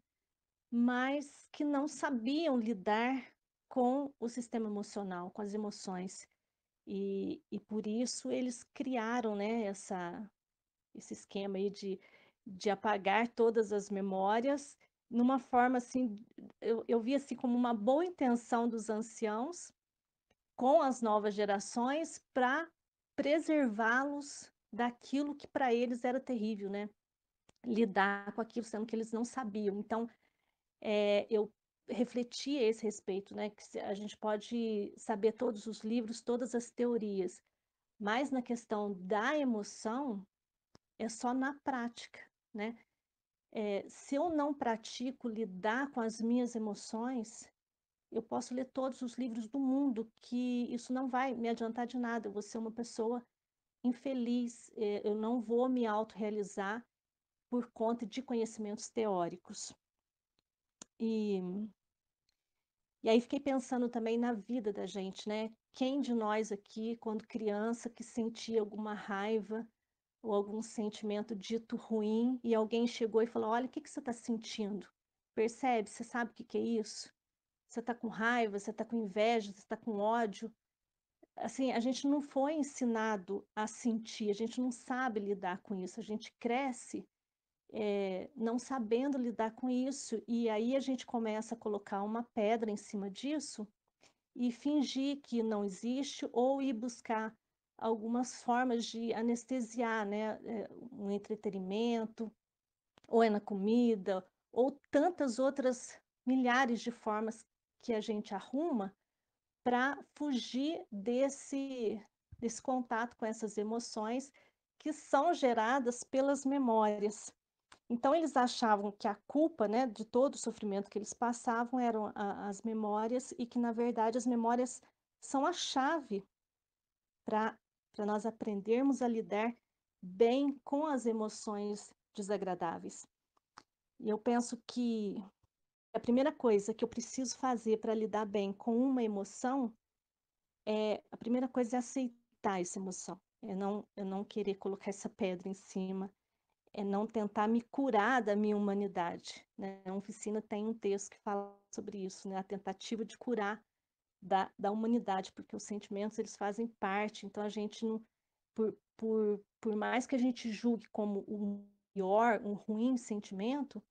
mas que não sabiam lidar com o sistema emocional, com as emoções. E, e por isso eles criaram né, essa, esse esquema aí de, de apagar todas as memórias, numa forma assim, eu, eu vi assim como uma boa intenção dos anciãos com as novas gerações para preservá-los daquilo que para eles era terrível, né? Lidar com aquilo, sendo que eles não sabiam. Então, é, eu refleti a esse respeito, né? Que a gente pode saber todos os livros, todas as teorias, mas na questão da emoção é só na prática, né? É, se eu não pratico lidar com as minhas emoções, eu posso ler todos os livros do mundo, que isso não vai me adiantar de nada. Eu vou ser uma pessoa infeliz, é, eu não vou me autorrealizar por conta de conhecimentos teóricos. E, e aí fiquei pensando também na vida da gente, né? Quem de nós aqui, quando criança, que sentia alguma raiva ou algum sentimento dito ruim e alguém chegou e falou: Olha, o que, que você está sentindo? Percebe? Você sabe o que, que é isso? Você está com raiva, você está com inveja, você está com ódio. Assim, a gente não foi ensinado a sentir, a gente não sabe lidar com isso. A gente cresce é, não sabendo lidar com isso, e aí a gente começa a colocar uma pedra em cima disso e fingir que não existe ou ir buscar algumas formas de anestesiar, né? É, um entretenimento, ou é na comida, ou tantas outras milhares de formas que a gente arruma para fugir desse, desse contato com essas emoções que são geradas pelas memórias. Então, eles achavam que a culpa né, de todo o sofrimento que eles passavam eram a, as memórias e que, na verdade, as memórias são a chave para nós aprendermos a lidar bem com as emoções desagradáveis. E eu penso que a primeira coisa que eu preciso fazer para lidar bem com uma emoção é a primeira coisa é aceitar essa emoção, é não, é não querer colocar essa pedra em cima, é não tentar me curar da minha humanidade. Né? A oficina tem um texto que fala sobre isso, né? a tentativa de curar da, da humanidade, porque os sentimentos eles fazem parte, então a gente não, por, por, por mais que a gente julgue como o pior, um ruim sentimento,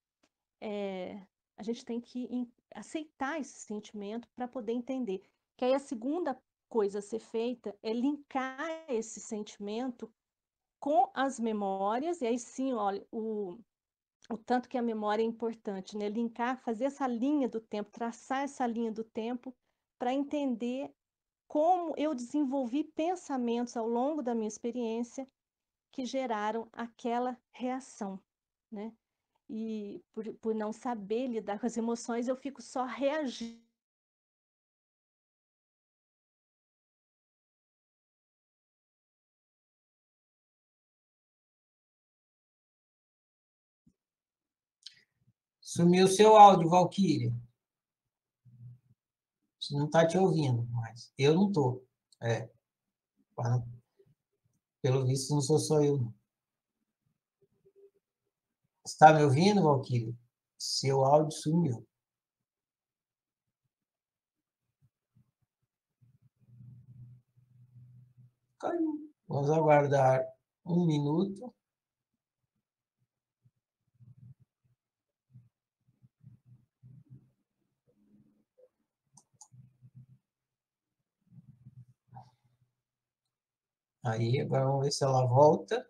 é, a gente tem que aceitar esse sentimento para poder entender. Que aí a segunda coisa a ser feita é linkar esse sentimento com as memórias, e aí sim, olha, o, o tanto que a memória é importante, né? Linkar, fazer essa linha do tempo, traçar essa linha do tempo para entender como eu desenvolvi pensamentos ao longo da minha experiência que geraram aquela reação, né? e por, por não saber lidar com as emoções, eu fico só reagindo. Sumiu seu áudio, Valkyrie. Você não está te ouvindo, mas eu não estou. É. Pelo visto, não sou só eu, não. Está me ouvindo, Valkyria? Seu áudio sumiu. Vamos aguardar um minuto. Aí, agora vamos ver se ela volta.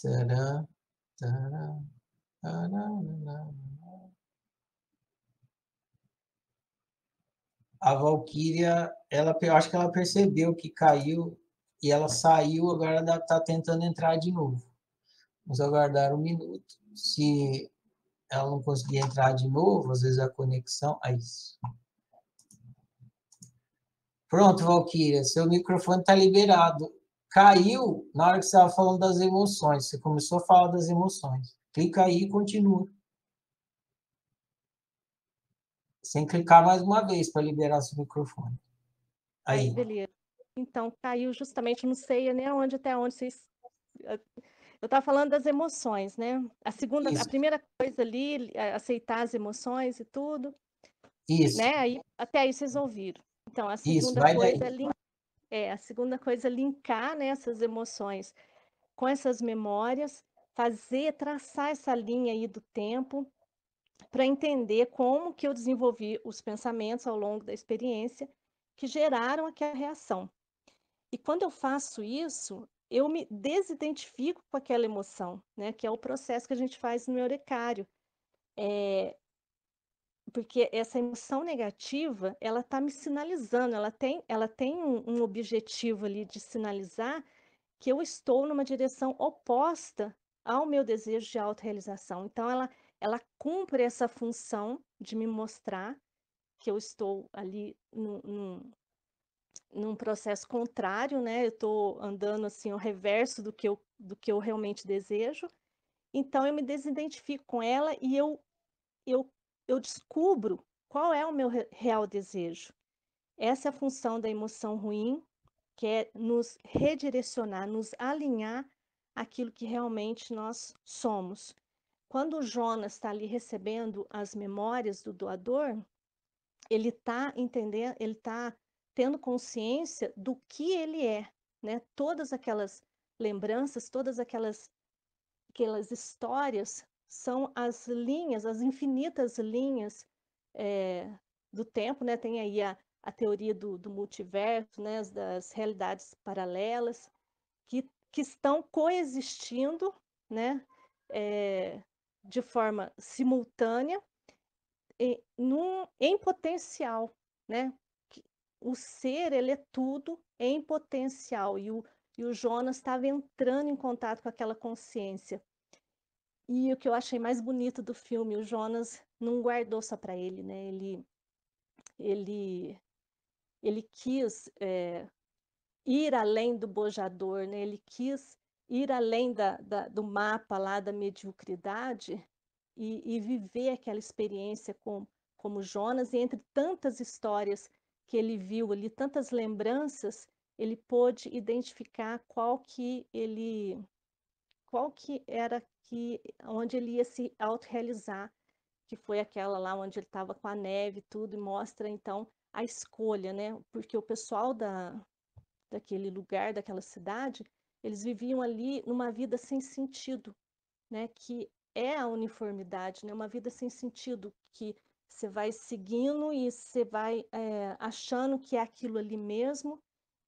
Tcharam, tcharam, tcharam, a Valkyria, ela, eu acho que ela percebeu que caiu e ela saiu, agora está tentando entrar de novo. Vamos aguardar um minuto. Se ela não conseguir entrar de novo, às vezes a conexão. É isso. Pronto, Valkyria, seu microfone está liberado. Caiu na hora que você estava falando das emoções. Você começou a falar das emoções. Clica aí e continua. Sem clicar mais uma vez para liberar seu microfone. Aí. aí. Beleza. Então, caiu justamente, não sei nem aonde até onde vocês eu estava falando das emoções, né? A segunda, Isso. a primeira coisa ali, é aceitar as emoções e tudo. Isso. Né? Aí, até aí vocês ouviram. Então, a segunda Isso, coisa é, link... é, a segunda coisa é linkar né, essas emoções com essas memórias, fazer, traçar essa linha aí do tempo para entender como que eu desenvolvi os pensamentos ao longo da experiência que geraram aquela reação. E quando eu faço isso, eu me desidentifico com aquela emoção, né? Que é o processo que a gente faz no eurecário. É, porque essa emoção negativa, ela está me sinalizando, ela tem, ela tem um, um objetivo ali de sinalizar que eu estou numa direção oposta ao meu desejo de autorrealização. Então, ela, ela cumpre essa função de me mostrar que eu estou ali num, num, num processo contrário, né? Eu estou andando assim ao reverso do que eu, do que eu realmente desejo. Então eu me desidentifico com ela e eu eu eu descubro qual é o meu real desejo. Essa é a função da emoção ruim, que é nos redirecionar, nos alinhar aquilo que realmente nós somos. Quando o Jonas está ali recebendo as memórias do doador, ele está entendendo, ele está tendo consciência do que ele é, né? Todas aquelas lembranças, todas aquelas aquelas histórias são as linhas, as infinitas linhas é, do tempo, né? Tem aí a, a teoria do, do multiverso, né? das realidades paralelas que, que estão coexistindo, né? É, de forma simultânea em, num, em potencial, né? o ser, ele é tudo em potencial. E o, e o Jonas estava entrando em contato com aquela consciência. E o que eu achei mais bonito do filme, o Jonas não guardou só para ele, né? Ele, ele, ele quis é, ir além do bojador, né? Ele quis ir além da, da, do mapa lá da mediocridade e, e viver aquela experiência com, como Jonas, e entre tantas histórias que ele viu ali tantas lembranças, ele pôde identificar qual que ele qual que era que onde ele ia se autorrealizar, que foi aquela lá onde ele estava com a neve e tudo, e mostra então a escolha, né? Porque o pessoal da daquele lugar, daquela cidade, eles viviam ali numa vida sem sentido, né? Que é a uniformidade, né? Uma vida sem sentido que você vai seguindo e você vai é, achando que é aquilo ali mesmo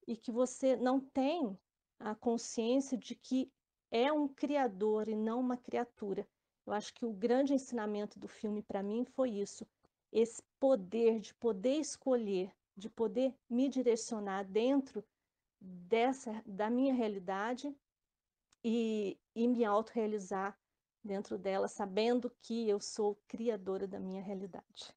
e que você não tem a consciência de que é um criador e não uma criatura. Eu acho que o grande ensinamento do filme para mim foi isso, esse poder de poder escolher, de poder me direcionar dentro dessa da minha realidade e, e me autorrealizar dentro dela, sabendo que eu sou criadora da minha realidade.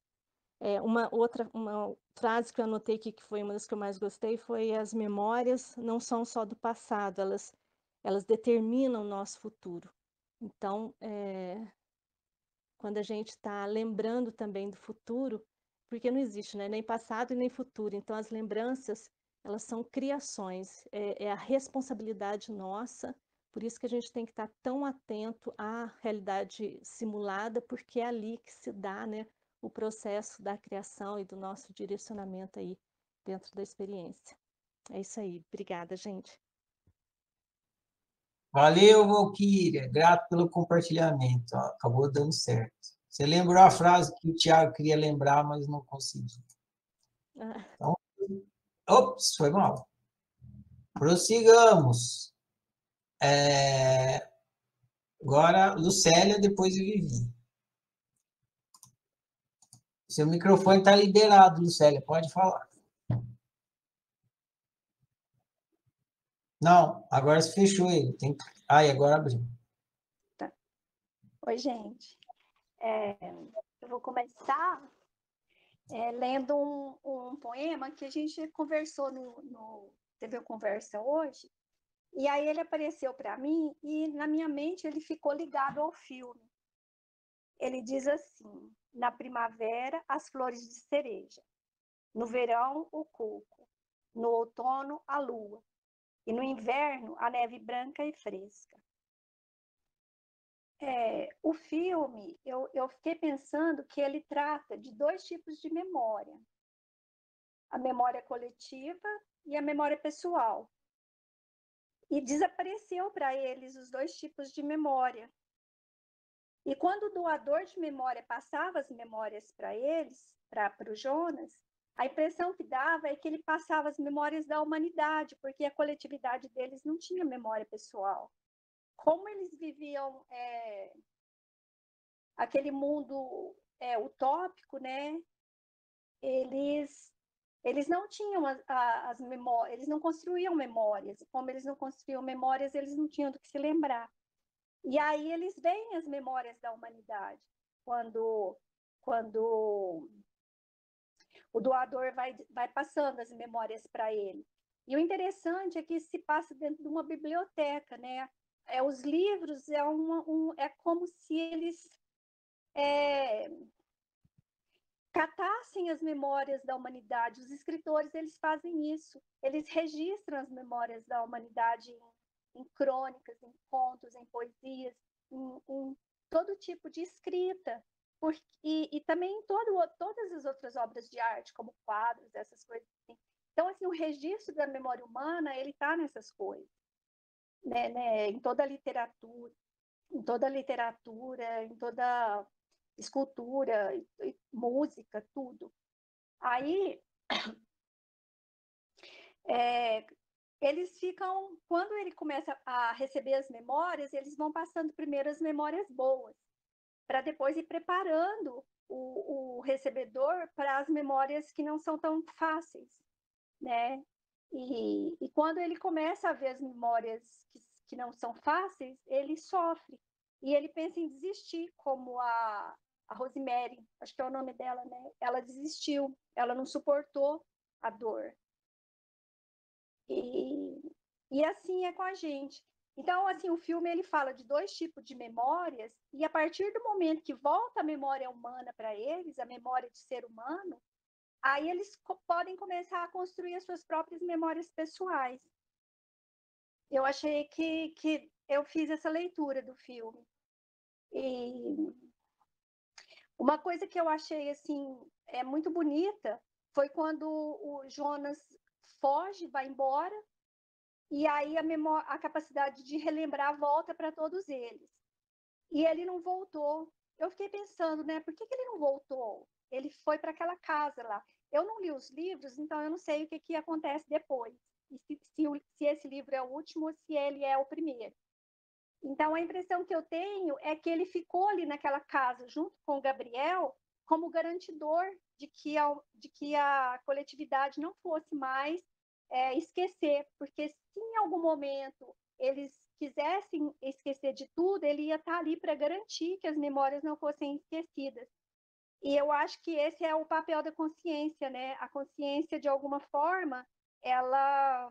É, uma outra uma frase que eu anotei aqui, que foi uma das que eu mais gostei, foi as memórias não são só do passado, elas, elas determinam o nosso futuro. Então, é, quando a gente está lembrando também do futuro, porque não existe né, nem passado e nem futuro, então as lembranças, elas são criações, é, é a responsabilidade nossa, por isso que a gente tem que estar tá tão atento à realidade simulada, porque é ali que se dá né, o processo da criação e do nosso direcionamento aí dentro da experiência. É isso aí. Obrigada, gente. Valeu, Valquíria. Grato pelo compartilhamento. Ó, acabou dando certo. Você lembrou a frase que o Tiago queria lembrar, mas não conseguiu. Ah. Então, ops, foi mal. Prossigamos. É... Agora, Lucélia, depois eu Vivi. Seu microfone está liberado, Lucélia, pode falar. Não, agora se fechou ele. Tem... Ai, agora abriu. Tá. Oi, gente. É, eu vou começar é, lendo um, um, poema que a gente conversou no, no uma conversa hoje, e aí ele apareceu para mim e na minha mente ele ficou ligado ao filme. Ele diz assim: na primavera, as flores de cereja. No verão, o coco. No outono, a lua. E no inverno, a neve branca e fresca. É, o filme, eu, eu fiquei pensando que ele trata de dois tipos de memória: a memória coletiva e a memória pessoal. E desapareceu para eles os dois tipos de memória, e quando o doador de memória passava as memórias para eles, para o Jonas, a impressão que dava é que ele passava as memórias da humanidade, porque a coletividade deles não tinha memória pessoal. Como eles viviam é, aquele mundo é, utópico, né? Eles eles não tinham as, as memórias, eles não construíam memórias. Como eles não construíam memórias, eles não tinham do que se lembrar. E aí eles veem as memórias da humanidade, quando, quando o doador vai, vai passando as memórias para ele. E o interessante é que se passa dentro de uma biblioteca, né? É, os livros é, uma, um, é como se eles é, catassem as memórias da humanidade. Os escritores eles fazem isso, eles registram as memórias da humanidade em em crônicas, em contos, em poesias, em, em todo tipo de escrita. Porque, e, e também todo, todas as outras obras de arte, como quadros, essas coisas assim. Então, assim, o registro da memória humana, ele está nessas coisas. Né, né, em toda a literatura, em toda a literatura, em toda escultura, música, tudo. Aí, <coughs> é, eles ficam, quando ele começa a receber as memórias, eles vão passando primeiro as memórias boas, para depois ir preparando o, o recebedor para as memórias que não são tão fáceis, né? E, e quando ele começa a ver as memórias que, que não são fáceis, ele sofre e ele pensa em desistir, como a, a Rosemary, acho que é o nome dela, né? Ela desistiu, ela não suportou a dor. E, e assim é com a gente. Então, assim, o filme ele fala de dois tipos de memórias, e a partir do momento que volta a memória humana para eles, a memória de ser humano, aí eles podem começar a construir as suas próprias memórias pessoais. Eu achei que, que eu fiz essa leitura do filme. E uma coisa que eu achei assim é muito bonita foi quando o Jonas foge, vai embora, e aí a, memória, a capacidade de relembrar volta para todos eles. E ele não voltou. Eu fiquei pensando, né? Por que, que ele não voltou? Ele foi para aquela casa lá. Eu não li os livros, então eu não sei o que, que acontece depois. E se, se, se esse livro é o último ou se ele é o primeiro. Então, a impressão que eu tenho é que ele ficou ali naquela casa, junto com o Gabriel, como garantidor de que a, de que a coletividade não fosse mais é, esquecer, porque se em algum momento eles quisessem esquecer de tudo, ele ia estar ali para garantir que as memórias não fossem esquecidas. E eu acho que esse é o papel da consciência, né? A consciência, de alguma forma, ela,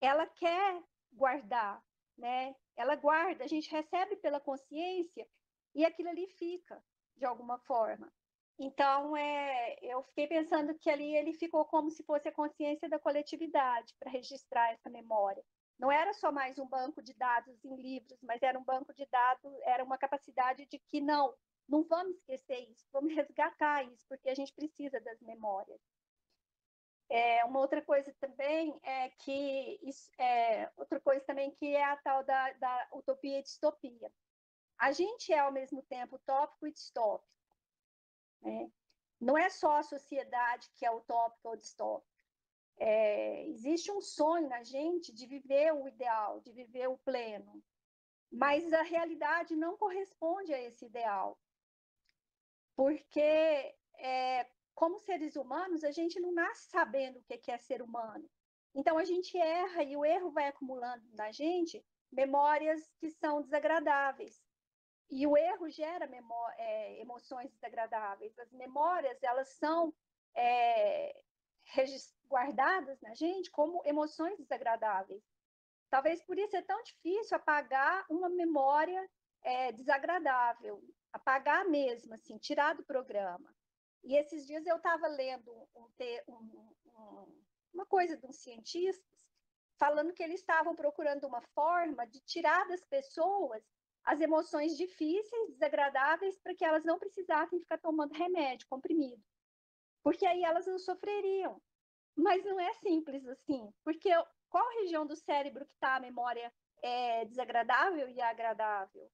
ela quer guardar, né? Ela guarda, a gente recebe pela consciência e aquilo ali fica, de alguma forma. Então, é, eu fiquei pensando que ali ele ficou como se fosse a consciência da coletividade para registrar essa memória. Não era só mais um banco de dados em livros, mas era um banco de dados, era uma capacidade de que não, não vamos esquecer isso, vamos resgatar isso, porque a gente precisa das memórias. É, uma outra coisa também é que isso, é, outra coisa também que é a tal da, da utopia e distopia. A gente é ao mesmo tempo utópico e distópico. Né? Não é só a sociedade que é utópica ou distópica. É, existe um sonho na gente de viver o ideal, de viver o pleno, mas a realidade não corresponde a esse ideal, porque é, como seres humanos a gente não nasce sabendo o que é ser humano. Então a gente erra e o erro vai acumulando na gente memórias que são desagradáveis. E o erro gera é, emoções desagradáveis. As memórias, elas são é, guardadas na gente como emoções desagradáveis. Talvez por isso é tão difícil apagar uma memória é, desagradável, apagar mesmo, assim, tirar do programa. E esses dias eu estava lendo um, um, um, uma coisa de um cientistas falando que eles estavam procurando uma forma de tirar das pessoas as emoções difíceis, desagradáveis, para que elas não precisassem ficar tomando remédio, comprimido. Porque aí elas não sofreriam. Mas não é simples assim, porque qual região do cérebro que está a memória é desagradável e agradável?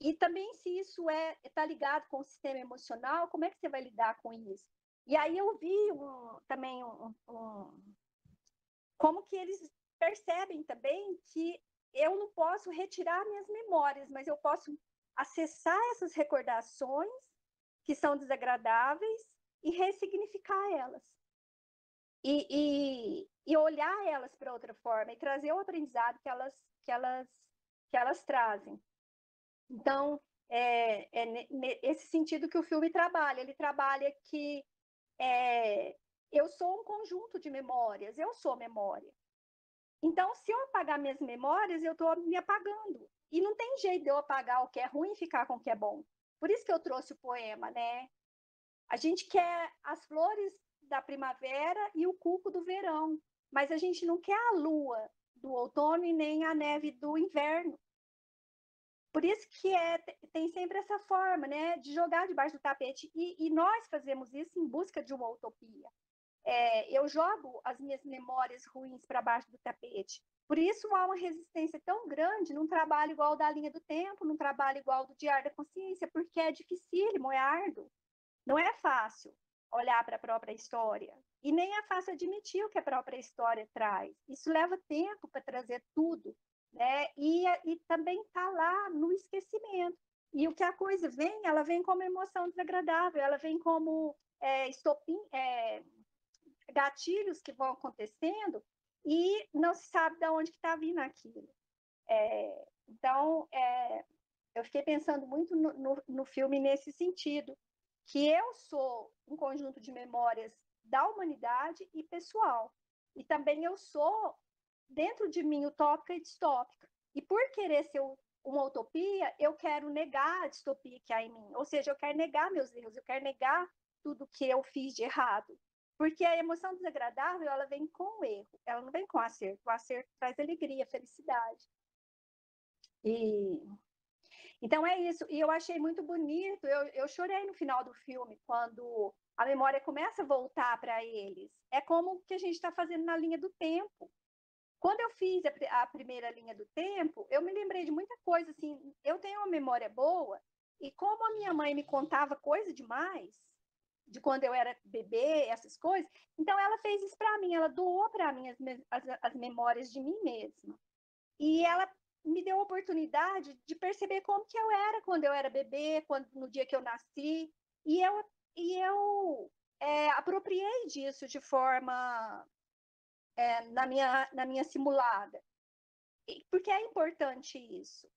E também se isso é está ligado com o sistema emocional, como é que você vai lidar com isso? E aí eu vi um, também um, um, como que eles percebem também que eu não posso retirar minhas memórias, mas eu posso acessar essas recordações que são desagradáveis e ressignificar elas. E, e, e olhar elas para outra forma e trazer o aprendizado que elas, que elas, que elas trazem. Então, é, é esse sentido que o filme trabalha. Ele trabalha que é, eu sou um conjunto de memórias, eu sou memória. Então, se eu apagar minhas memórias, eu estou me apagando. E não tem jeito de eu apagar o que é ruim e ficar com o que é bom. Por isso que eu trouxe o poema, né? A gente quer as flores da primavera e o cuco do verão, mas a gente não quer a lua do outono e nem a neve do inverno. Por isso que é, tem sempre essa forma né, de jogar debaixo do tapete. E, e nós fazemos isso em busca de uma utopia é, eu jogo as minhas memórias ruins para baixo do tapete. Por isso há uma resistência tão grande num trabalho igual da linha do tempo, num trabalho igual do diário da consciência, porque é dificílimo, é árduo. Não é fácil olhar para a própria história. E nem é fácil admitir o que a própria história traz. Isso leva tempo para trazer tudo. Né? E, e também está lá no esquecimento. E o que a coisa vem, ela vem como emoção desagradável, ela vem como é, estopim, é, gatilhos que vão acontecendo e não se sabe de onde está vindo aquilo. É, então, é, eu fiquei pensando muito no, no, no, filme nesse sentido, que eu sou um conjunto de memórias da humanidade e pessoal. E também eu sou, dentro de mim, utópica e distópica. E por querer ser uma utopia, eu quero negar a distopia que há em mim. Ou seja, eu quero negar meus erros, eu quero negar tudo que eu fiz de errado. Porque a emoção desagradável, ela vem com o erro, ela não vem com o acerto. O acerto traz alegria, felicidade. E então é isso. E eu achei muito bonito. Eu, eu chorei no final do filme quando a memória começa a voltar para eles. É como o que a gente está fazendo na linha do tempo. Quando eu fiz a, a, primeira linha do tempo, eu me lembrei de muita coisa. Assim, eu tenho uma memória boa e como a minha mãe me contava coisa demais, de quando eu era bebê, essas coisas. Então, ela fez isso para mim, ela doou para mim as, as, as, memórias de mim mesma. E ela me deu a oportunidade de perceber como que eu era quando eu era bebê, quando, no dia que eu nasci. E eu, e eu é, apropriei disso de forma é, na, minha, na minha simulada. Porque é importante isso.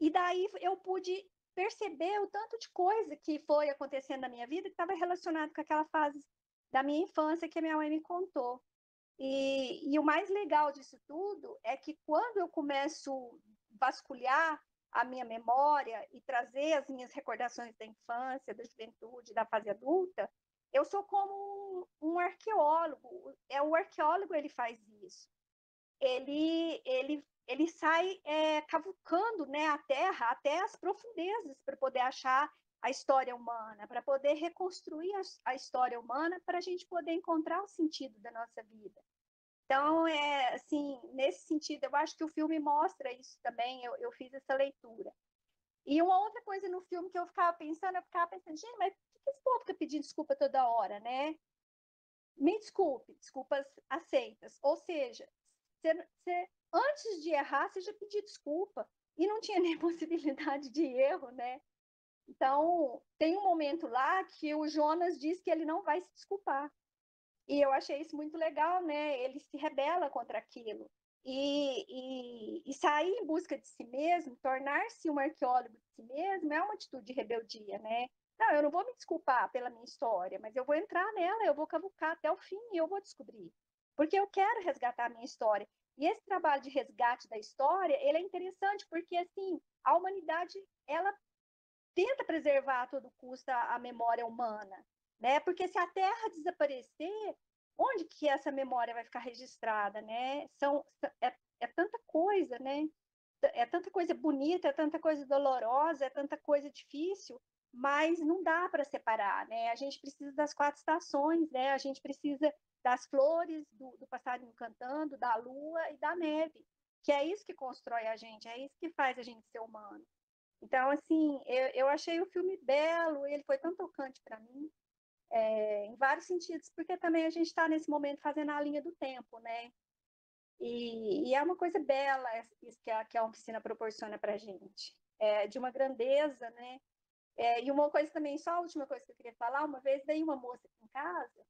E daí eu pude perceber o tanto de coisa que foi acontecendo na minha vida que estava relacionado com aquela fase da minha infância que a minha mãe me contou. E, e o mais legal disso tudo é que quando eu começo a vasculhar a minha memória e trazer as minhas recordações da infância, da juventude, da fase adulta, eu sou como um, um arqueólogo. É o arqueólogo ele faz isso. Ele ele ele sai é, cavucando né, a terra até as profundezas para poder achar a história humana, para poder reconstruir a, a história humana, para a gente poder encontrar o sentido da nossa vida. Então, é, assim, nesse sentido, eu acho que o filme mostra isso também, eu, eu fiz essa leitura. E uma outra coisa no filme que eu ficava pensando, eu ficava pensando, gente, mas por que esse povo fica pedindo desculpa toda hora, né? Me desculpe, desculpas aceitas. Ou seja, você, você, antes de errar, você já pediu desculpa. E não tinha <laughs> nem possibilidade de erro, né? Então, tem um momento lá que o Jonas diz que ele não vai se desculpar. E eu achei isso muito legal, né? Ele se rebela contra aquilo. E, e, e sair em busca de si mesmo, tornar-se um arqueólogo de si mesmo, é uma atitude de rebeldia, né? Não, eu não vou me desculpar pela minha história, mas eu vou entrar nela, eu vou cavucar até o fim e eu vou descobrir. Porque eu quero resgatar a minha história. E esse trabalho de resgate da história, ele é interessante porque, assim, a humanidade, ela tenta preservar a todo custo a, memória humana, né? Porque se a Terra desaparecer, onde que essa memória vai ficar registrada, né? São, é, é tanta coisa, né? É tanta coisa bonita, é tanta coisa dolorosa, é tanta coisa difícil, mas não dá para separar, né? A gente precisa das quatro estações, né? A gente precisa das flores, do, do passarinho cantando, da lua e da neve, que é isso que constrói a gente, é isso que faz a gente ser humano. Então, assim, eu, eu achei o filme belo, ele foi tão tocante para mim, é, em vários sentidos, porque também a gente está nesse momento fazendo a linha do tempo, né? E, e é uma coisa bela isso que a, que a oficina proporciona para a gente, é, de uma grandeza, né? É, e uma coisa também, só a última coisa que eu queria falar, uma vez veio uma moça aqui em casa,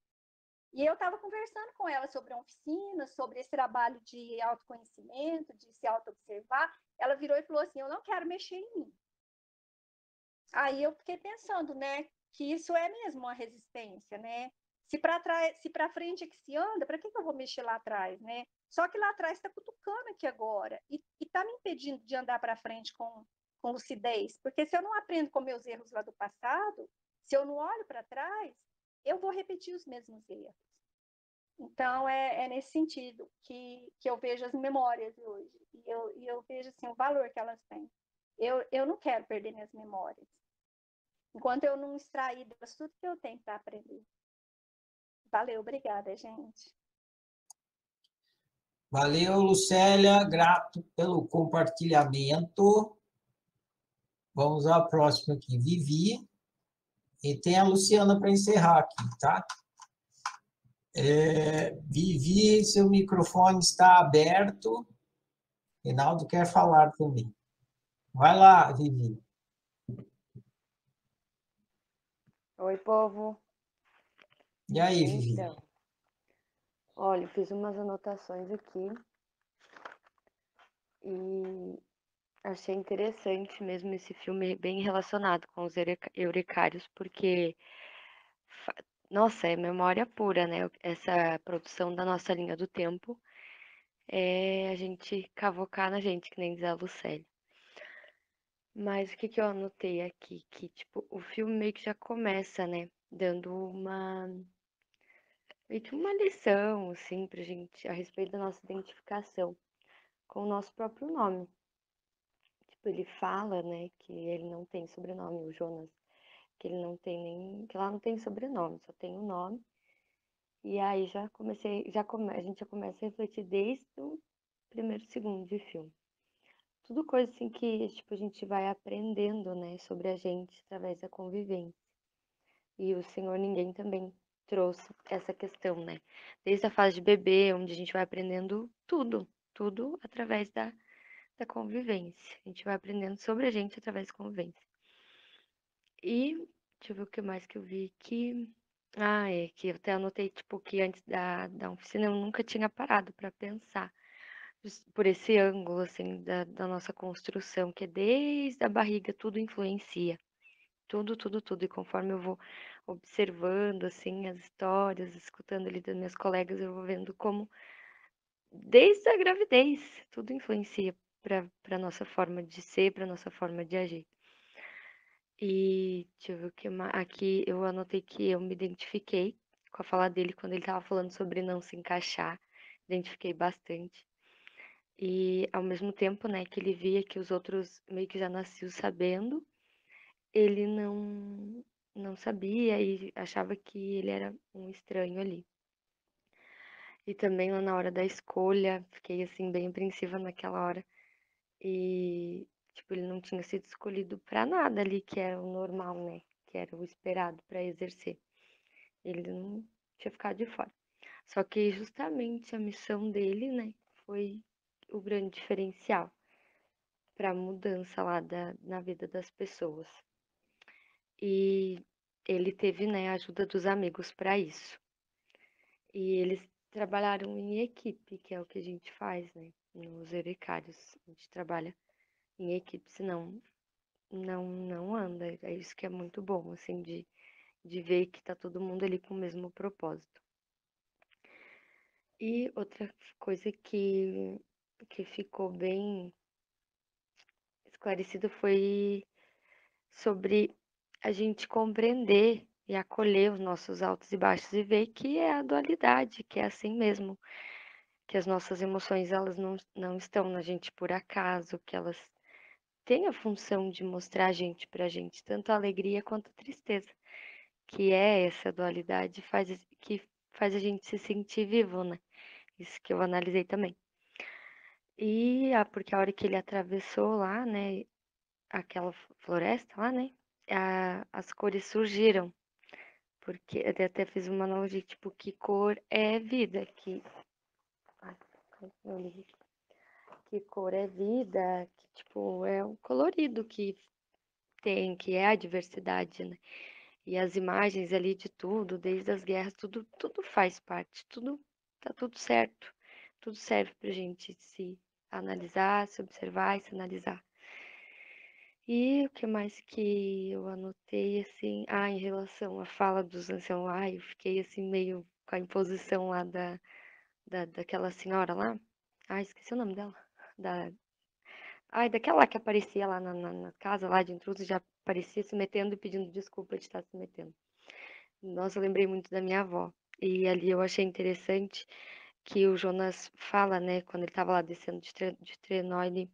e eu estava conversando com ela sobre a oficina, sobre esse trabalho de autoconhecimento, de se auto-observar. Ela virou e falou assim: Eu não quero mexer em mim. Aí eu fiquei pensando, né, que isso é mesmo uma resistência, né? Se para trás, se para frente é que se anda, para que, que eu vou mexer lá atrás, né? Só que lá atrás está cutucando aqui agora e está me impedindo de andar para frente com, com lucidez, porque se eu não aprendo com meus erros lá do passado, se eu não olho para trás, eu vou repetir os mesmos erros. Então, é, é, nesse sentido que, que eu vejo as memórias hoje. E eu, e eu vejo assim, o valor que elas têm. Eu, eu não quero perder minhas memórias. Enquanto eu não extrair delas tudo que eu tenho para aprender. Valeu, obrigada, gente. Valeu, Lucélia. Grato pelo compartilhamento. Vamos à próxima aqui. Vivi. E tem a Luciana para encerrar aqui, tá? É, Vivi, seu microfone está aberto. Reinaldo quer falar também. Vai lá, Vivi. Oi, povo. E aí, Vivi? Então, olha, fiz umas anotações aqui e achei interessante mesmo esse filme bem relacionado com os Eurecários, porque nossa, é memória pura, né? Essa produção da nossa linha do tempo é a gente cavocar na gente, que nem diz a Lucélia. Mas o que que eu anotei aqui? Que, tipo, o filme meio que já começa, né? Dando uma... Meio que uma lição, assim, pra gente, a respeito da nossa identificação com o nosso próprio nome. Ele fala, né, que ele não tem sobrenome, o Jonas que ele não tem nem, que lá não tem sobrenome, só tem o um nome. E aí já comecei, já come, a gente já começa a refletir desde o primeiro segundo de filme. Tudo coisa assim que tipo, a gente vai aprendendo, né, sobre a gente através da convivência. E o Senhor Ninguém também trouxe essa questão, né? Desde a fase de bebê, onde a gente vai aprendendo tudo, tudo através da, da convivência. A gente vai aprendendo sobre a gente através da convivência. E deixa eu ver o que mais que eu vi aqui. Ah, é que eu até anotei, tipo, que antes da, da oficina eu nunca tinha parado para pensar por esse ângulo, assim, da, da nossa construção, que é desde a barriga tudo influencia. Tudo, tudo, tudo. E conforme eu vou observando, assim, as histórias, escutando ali das minhas colegas, eu vou vendo como, desde a gravidez, tudo influencia para a nossa forma de ser, para a nossa forma de agir. E deixa eu ver o que mais. Aqui eu anotei que eu me identifiquei com a fala dele quando ele estava falando sobre não se encaixar. Identifiquei bastante. E ao mesmo tempo, né, que ele via que os outros meio que já nasciam sabendo, ele não não sabia e achava que ele era um estranho ali. E também lá na hora da escolha, fiquei assim bem apreensiva naquela hora. E tipo, ele não tinha sido escolhido para nada ali que era o normal, né? Que era o esperado para exercer. Ele não tinha ficado de fora. Só que justamente a missão dele, né, foi o grande diferencial para a mudança lá da, na vida das pessoas. E ele teve, né, a ajuda dos amigos para isso. E eles trabalharam em equipe, que é o que a gente faz, né, nos Erecários. A gente trabalha em equipe, senão não não anda. É isso que é muito bom, assim, de, de ver que tá todo mundo ali com o mesmo propósito. E outra coisa que, que ficou bem esclarecido foi sobre a gente compreender e acolher os nossos altos e baixos e ver que é a dualidade, que é assim mesmo, que as nossas emoções elas não, não estão na gente por acaso, que elas têm a função de mostrar a gente para a gente tanto a alegria quanto a tristeza, que é essa dualidade faz que faz a gente se sentir vivo, né? Isso que eu analisei também. E ah, porque a hora que ele atravessou lá, né, aquela floresta lá, né, a, as cores surgiram. Porque eu até fiz uma analogia, tipo, que cor é vida, que. Ai, que cor é vida, que tipo, é o colorido que tem, que é a diversidade, né? E as imagens ali de tudo, desde as guerras, tudo, tudo faz parte, tudo tá tudo certo. Tudo serve pra gente se analisar, se observar e se analisar. E o que mais que eu anotei, assim, ah, em relação à fala dos anciãos lá, eu fiquei assim meio com a imposição lá da, da, daquela senhora lá. Ah, esqueci o nome dela. Da, ai, daquela que aparecia lá na, na, na casa lá de intrusos, já aparecia se metendo e pedindo desculpa de estar se metendo. Nossa, eu lembrei muito da minha avó. E ali eu achei interessante que o Jonas fala, né, quando ele estava lá descendo de, de trenó, ele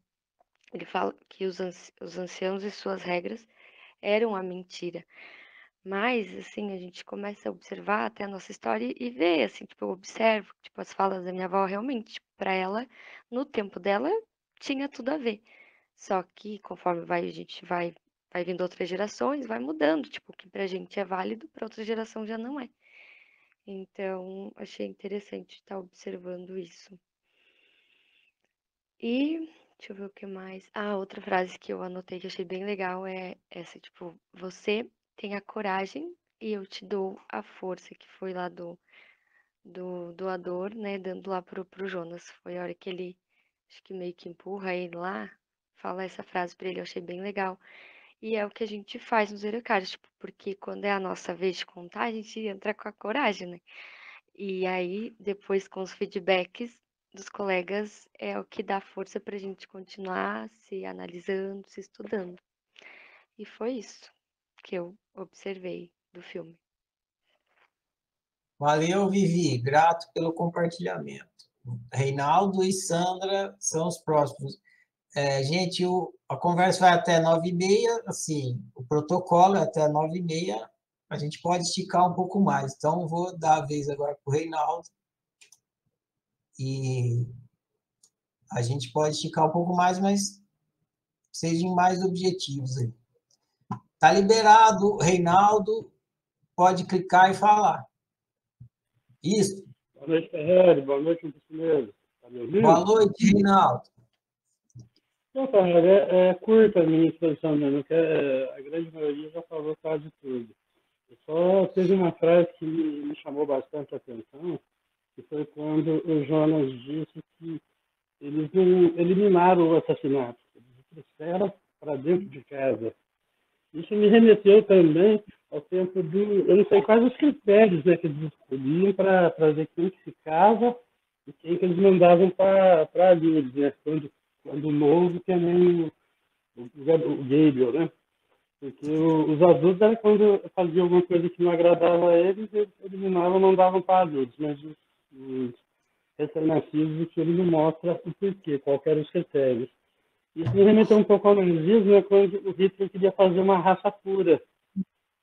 ele fala que os, os anciãos e suas regras eram a mentira. Mas, assim, a gente começa a observar até a nossa história e ver, assim, tipo, eu observo, tipo, as falas da minha avó, realmente, tipo, para ela, no tempo dela, tinha tudo a ver. Só que, conforme vai, a gente vai, vai vindo outras gerações, vai mudando, tipo, o que pra gente é válido, para outra geração já não é. Então, achei interessante estar observando isso. E Deixa eu ver o que mais. Ah, outra frase que eu anotei que achei bem legal é essa, tipo, você tem a coragem e eu te dou a força, que foi lá do, do doador, né, dando lá pro, pro Jonas. Foi a hora que ele, acho que meio que empurra ele lá, fala essa frase pra ele, eu achei bem legal. E é o que a gente faz nos Eurocários, tipo, porque quando é a nossa vez de contar, a gente entra com a coragem, né? E aí, depois com os feedbacks, dos colegas é o que dá força para a gente continuar se analisando, se estudando. E foi isso que eu observei do filme. Valeu, Vivi. Grato pelo compartilhamento. Reinaldo e Sandra são os próximos. É, gente, o, a conversa vai até nove e meia, assim, o protocolo é até nove e meia, a gente pode esticar um pouco mais. Então, vou dar a vez agora para o Reinaldo e a gente pode esticar um pouco mais, mas sejam mais objetivos aí. Tá liberado, Reinaldo, pode clicar e falar. Isso. Boa noite, Ferreira. Boa noite, Conselheiro. Tá Boa noite, Reinaldo. Não, Ferreira, é, é, curta a minha exposição mesmo, que é, a grande maioria já falou quase tudo. Eu só teve uma frase que me, me chamou bastante a atenção, que foi quando o Jonas disse que eles não eliminaram o assassinato, eles trouxeram para dentro de casa. Isso me remeteu também ao tempo do. Eu não sei quais os critérios né, que eles escolhiam para ver quem que se casa e quem que eles mandavam para ali, né? Quando, quando novo também o, o, o Gabriel, né? Porque o, os adultos era quando faziam alguma coisa que não agradava a eles, eles eliminavam mandavam para adultos, mas os, os recém-nascidos, que ele não mostra o porquê, qual eram os critérios. Isso me remeteu um pouco ao nazismo, né, quando o Hitler queria fazer uma raça pura.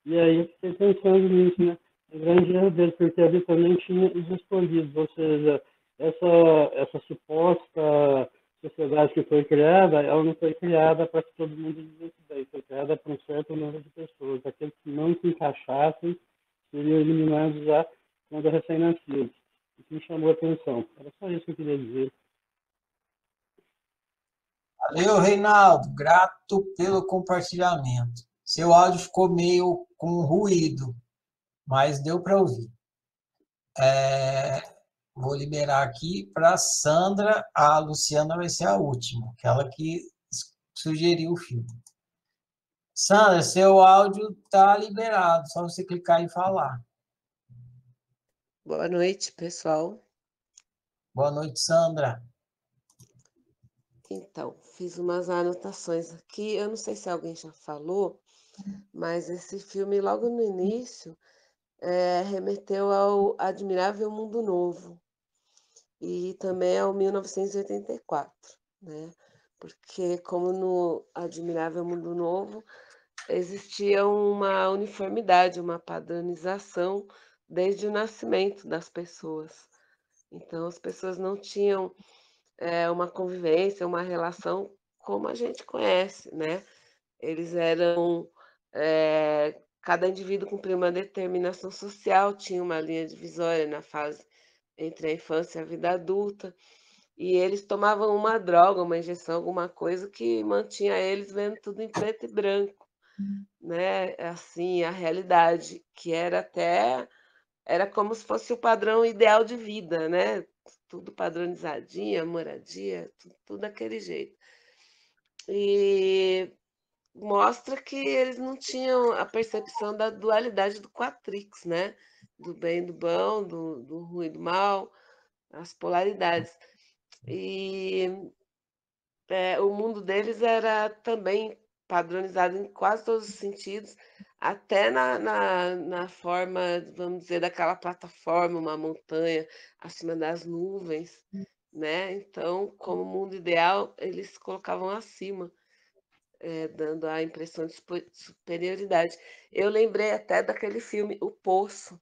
E aí eu fiquei pensando nisso, né? O grande erro dele, porque ali também tinha os escolhidos, ou seja, essa, essa suposta sociedade que foi criada, ela não foi criada para que todo mundo vivesse bem, foi criada para um certo número de pessoas. Aqueles que não se encaixassem seriam eliminados já quando recém-nascidos. Isso me chamou a atenção. Era só isso que eu queria dizer. Valeu, Reinaldo. Grato pelo compartilhamento. Seu áudio ficou meio com ruído, mas deu para ouvir. É, vou liberar aqui para Sandra. A Luciana vai ser a última, aquela que sugeriu o filme. Sandra, seu áudio está liberado, só você clicar e falar. Boa noite, pessoal. Boa noite, Sandra. Então, fiz umas anotações aqui. Eu não sei se alguém já falou, mas esse filme, logo no início, é, remeteu ao Admirável Mundo Novo e também ao 1984, né? Porque, como no Admirável Mundo Novo, existia uma uniformidade, uma padronização desde o nascimento das pessoas. Então, as pessoas não tinham é, uma convivência, uma relação como a gente conhece, né? Eles eram. É, cada indivíduo cumpria uma determinação social, tinha uma linha divisória na fase entre a infância e a vida adulta, e eles tomavam uma droga, uma injeção, alguma coisa que mantinha eles vendo tudo em preto e branco, né? Assim, a realidade, que era até era como se fosse o padrão ideal de vida, né? Tudo padronizadinho, moradia, tudo, tudo daquele jeito. E mostra que eles não tinham a percepção da dualidade do Quatrix, né? Do bem do bom, do, do ruim do mal, as polaridades. E é, o mundo deles era também padronizado em quase todos os sentidos, até na, na, na, forma, vamos dizer, daquela plataforma, uma montanha acima das nuvens, né? Então, como mundo ideal, eles se colocavam acima, é, dando a impressão de superioridade. Eu lembrei até daquele filme O Poço,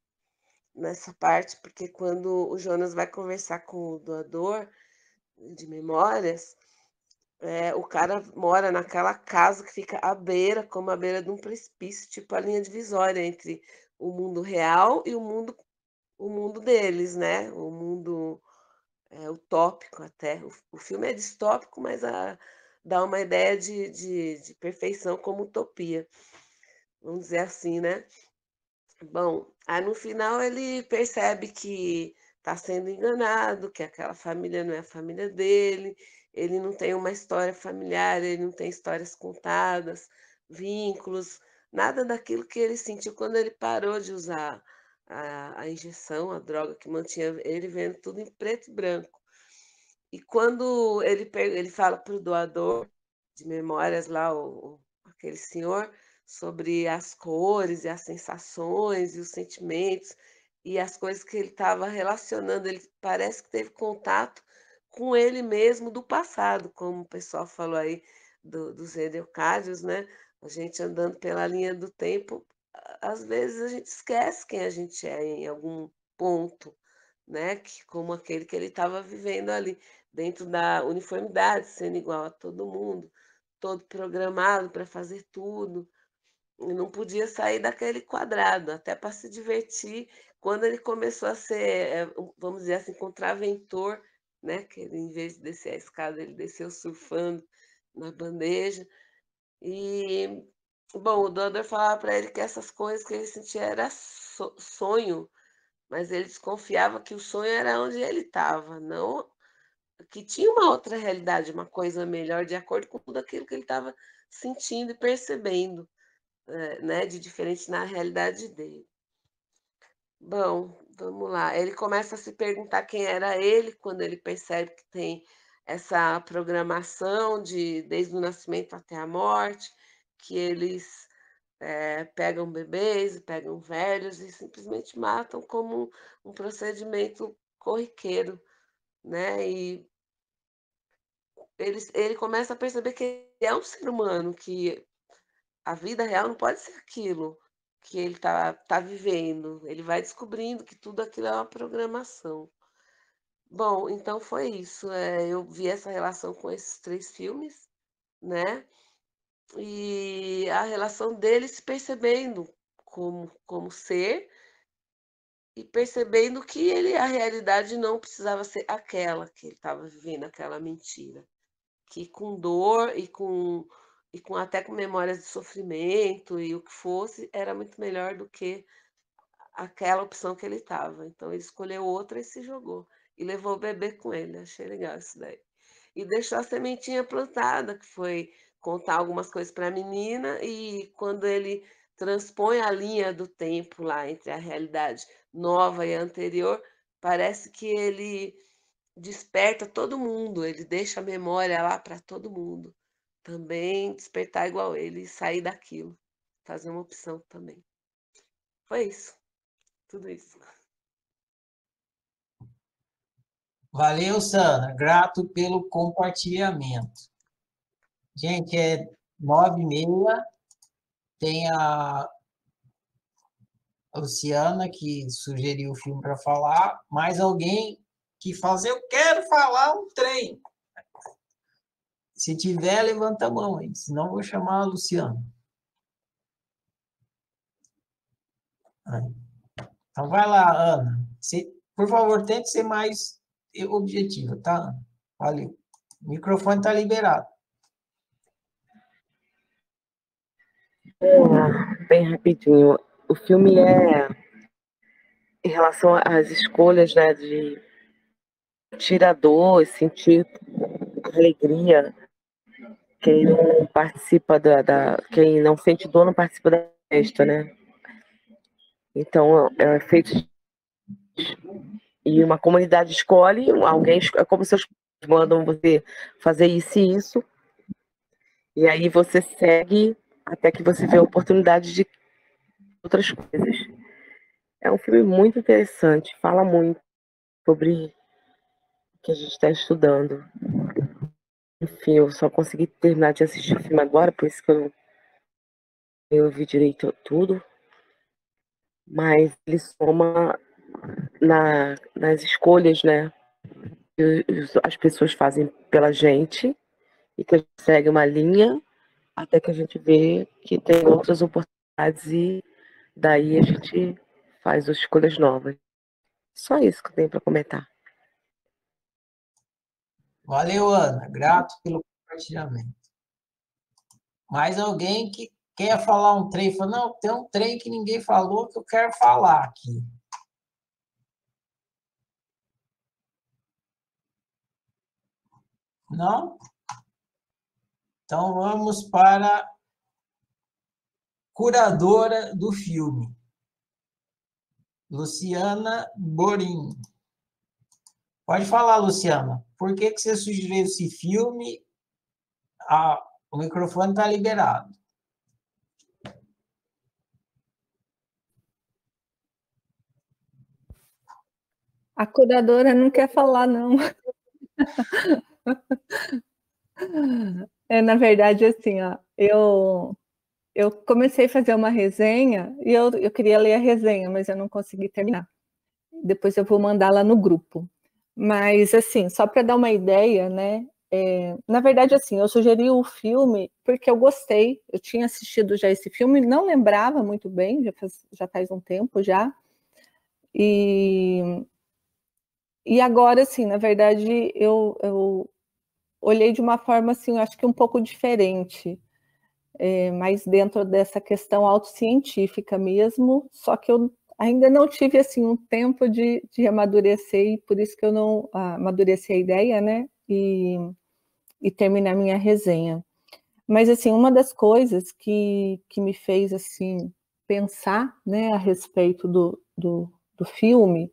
nessa parte, porque quando o Jonas vai conversar com o doador de memórias, é, o cara mora naquela casa que fica à beira, como à beira de um precipício, tipo a linha divisória entre o mundo real e o mundo, o mundo deles, né? O mundo é, utópico até. O, o, filme é distópico, mas a, dá uma ideia de, de, de perfeição como utopia. Vamos dizer assim, né? Bom, aí no final ele percebe que está sendo enganado, que aquela família não é a família dele, ele não tem uma história familiar, ele não tem histórias contadas, vínculos, nada daquilo que ele sentiu quando ele parou de usar a, a injeção, a droga que mantinha ele vendo tudo em preto e branco. E quando ele, ele fala para o doador de memórias lá, o, aquele senhor, sobre as cores e as sensações e os sentimentos e as coisas que ele estava relacionando, ele parece que teve contato com ele mesmo do passado, como o pessoal falou aí do, dos Edeucádios, né? A gente andando pela linha do tempo, às vezes a gente esquece quem a gente é em algum ponto, né? Que, como aquele que ele estava vivendo ali, dentro da uniformidade, sendo igual a todo mundo, todo programado para fazer tudo. E não podia sair daquele quadrado, até para se divertir. Quando ele começou a ser, eh, vamos dizer assim, contraventor né? Que ele, em vez de descer a escada, ele desceu surfando na bandeja. E, bom, o doador falava para ele que essas coisas que ele sentia era sonho, mas ele desconfiava que o sonho era onde ele estava, não que tinha uma outra realidade, uma coisa melhor, de acordo com tudo aquilo que ele estava sentindo e percebendo, é, né, de diferente na realidade dele. Bom, vamos lá. Ele começa a se perguntar quem era ele quando ele percebe que tem essa programação de desde o nascimento até a morte, que eles é, pegam bebês e pegam velhos e simplesmente matam como um, um procedimento corriqueiro, né? E ele, ele começa a perceber que é um ser humano, que a vida real não pode ser aquilo que ele está tá vivendo. Ele vai descobrindo que tudo aquilo é uma programação. Bom, então foi isso. É, eu vi essa relação com esses três filmes, né? E a relação dele se percebendo como, como ser e percebendo que ele a realidade não precisava ser aquela que ele estava vivendo, aquela mentira. Que com dor e com e com até com memórias de sofrimento e o que fosse, era muito melhor do que aquela opção que ele estava. Então ele escolheu outra e se jogou. E levou o bebê com ele. Achei legal isso daí. E deixou a sementinha plantada, que foi contar algumas coisas para a menina, e quando ele transpõe a linha do tempo lá entre a realidade nova e anterior, parece que ele desperta todo mundo, ele deixa a memória lá para todo mundo também despertar igual ele e sair daquilo. Fazer uma opção também. Foi isso. Tudo isso. Valeu, Sandra. Grato pelo compartilhamento. Gente, é nove e meia. Tem a Luciana que sugeriu o filme para falar. Mais alguém que faz? Eu quero falar um trem. Se tiver, levanta a mão aí, senão vou chamar a Luciana. Então vai lá, Ana. Se, por favor, tente ser mais objetiva, tá, Ana? Valeu. O microfone está liberado. É, bem rapidinho. O filme é em relação às escolhas né, de tirar dor, sentir alegria quem não participa da, da, Quem não sente dor não participa da festa, né? Então, é feito. E uma comunidade escolhe, alguém. É como se mandam você fazer isso e isso. E aí você segue até que você vê a oportunidade de outras coisas. É um filme muito interessante, fala muito sobre o que a gente está estudando. Enfim, eu só consegui terminar de assistir o filme agora, por isso que eu não ouvi direito tudo. Mas ele soma na, nas escolhas, né? Que as pessoas fazem pela gente e que a gente segue uma linha até que a gente vê que tem outras oportunidades e daí a gente faz as escolhas novas. Só isso que eu tenho para comentar. Valeu, Ana. Grato pelo compartilhamento. Mais alguém que quer falar um trem? Fala, não, tem um trem que ninguém falou que eu quero falar aqui. Não? Então vamos para curadora do filme, Luciana Borim. Pode falar, Luciana. Por que, que você sugeriu esse filme? Ah, o microfone está liberado. A curadora não quer falar, não. <laughs> É, na verdade, assim, ó, eu, eu comecei a fazer uma resenha e eu, eu queria ler a resenha, mas eu não consegui terminar. Depois eu vou mandá-la no grupo. Mas, assim, só para dar uma ideia, né? É, na verdade, assim, eu sugeri o filme porque eu gostei. Eu tinha assistido já esse filme, não lembrava muito bem, já faz, já faz um tempo já. E, e agora, assim, na verdade, eu, eu olhei de uma forma, assim, acho que um pouco diferente, é, mais dentro dessa questão autocientífica mesmo, só que eu ainda não tive assim um tempo de, de amadurecer e por isso que eu não ah, amadureci a ideia, né? E, e terminar minha resenha. Mas assim, uma das coisas que, que me fez assim pensar, né, a respeito do, do, do filme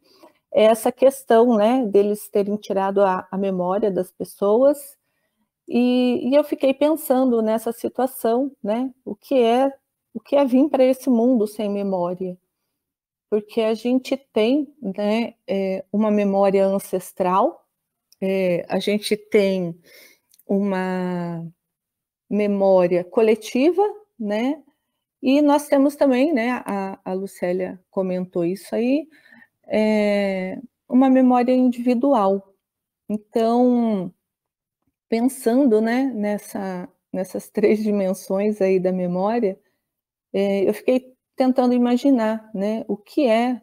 é essa questão, né, deles terem tirado a, a memória das pessoas e, e, eu fiquei pensando nessa situação, né, o que é o que é vir para esse mundo sem memória, porque a gente tem né, é, uma memória ancestral, é, a gente tem uma memória coletiva, né? E nós temos também, né? A, a Lucélia comentou isso aí, é, uma memória individual. Então, pensando, né? Nessa, nessas três dimensões aí da memória, é, eu fiquei tentando imaginar, né, o que é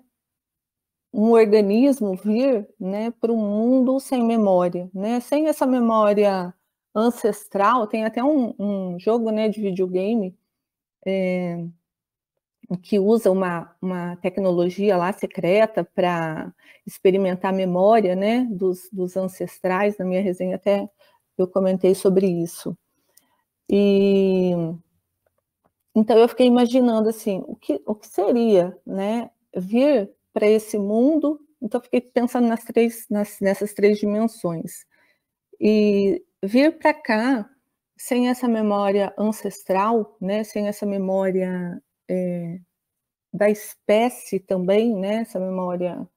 um organismo vir, né, para um mundo sem memória, né, sem essa memória ancestral. Tem até um, um jogo, né, de videogame é, que usa uma, uma tecnologia lá secreta para experimentar a memória, né, dos, dos ancestrais. Na minha resenha até eu comentei sobre isso. E então eu fiquei imaginando assim, o que, o que seria, né, vir para esse mundo. Então eu fiquei pensando nas três, nas, nessas três dimensões. E vir para cá sem essa memória ancestral, né, sem essa memória é, da espécie também, né, essa memória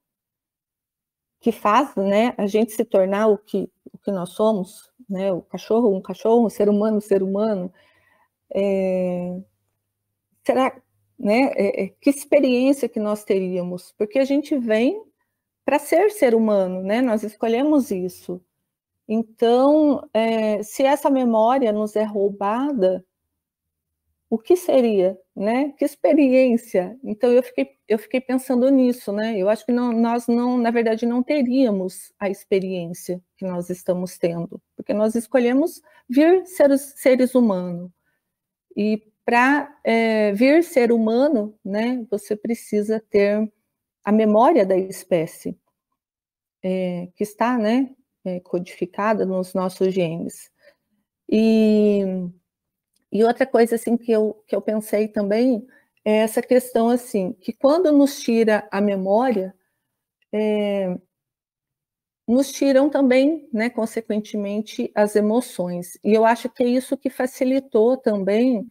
que faz, né, a gente se tornar o que, o que nós somos, né, o cachorro, um cachorro, um ser humano, um ser humano, é, será, né, é, é, que experiência que nós teríamos? Porque a gente vem para ser ser humano, né? Nós escolhemos isso. Então, é, se essa memória nos é roubada, o que seria, né? Que experiência? Então eu fiquei, eu fiquei pensando nisso, né? Eu acho que não, nós não, na verdade, não teríamos a experiência que nós estamos tendo, porque nós escolhemos vir ser seres humanos. E para é, vir ser humano, né, você precisa ter a memória da espécie, é, que está né, é, codificada nos nossos genes. E, e outra coisa assim que eu, que eu pensei também é essa questão assim, que quando nos tira a memória, é, nos tiram também, né, consequentemente, as emoções. E eu acho que é isso que facilitou também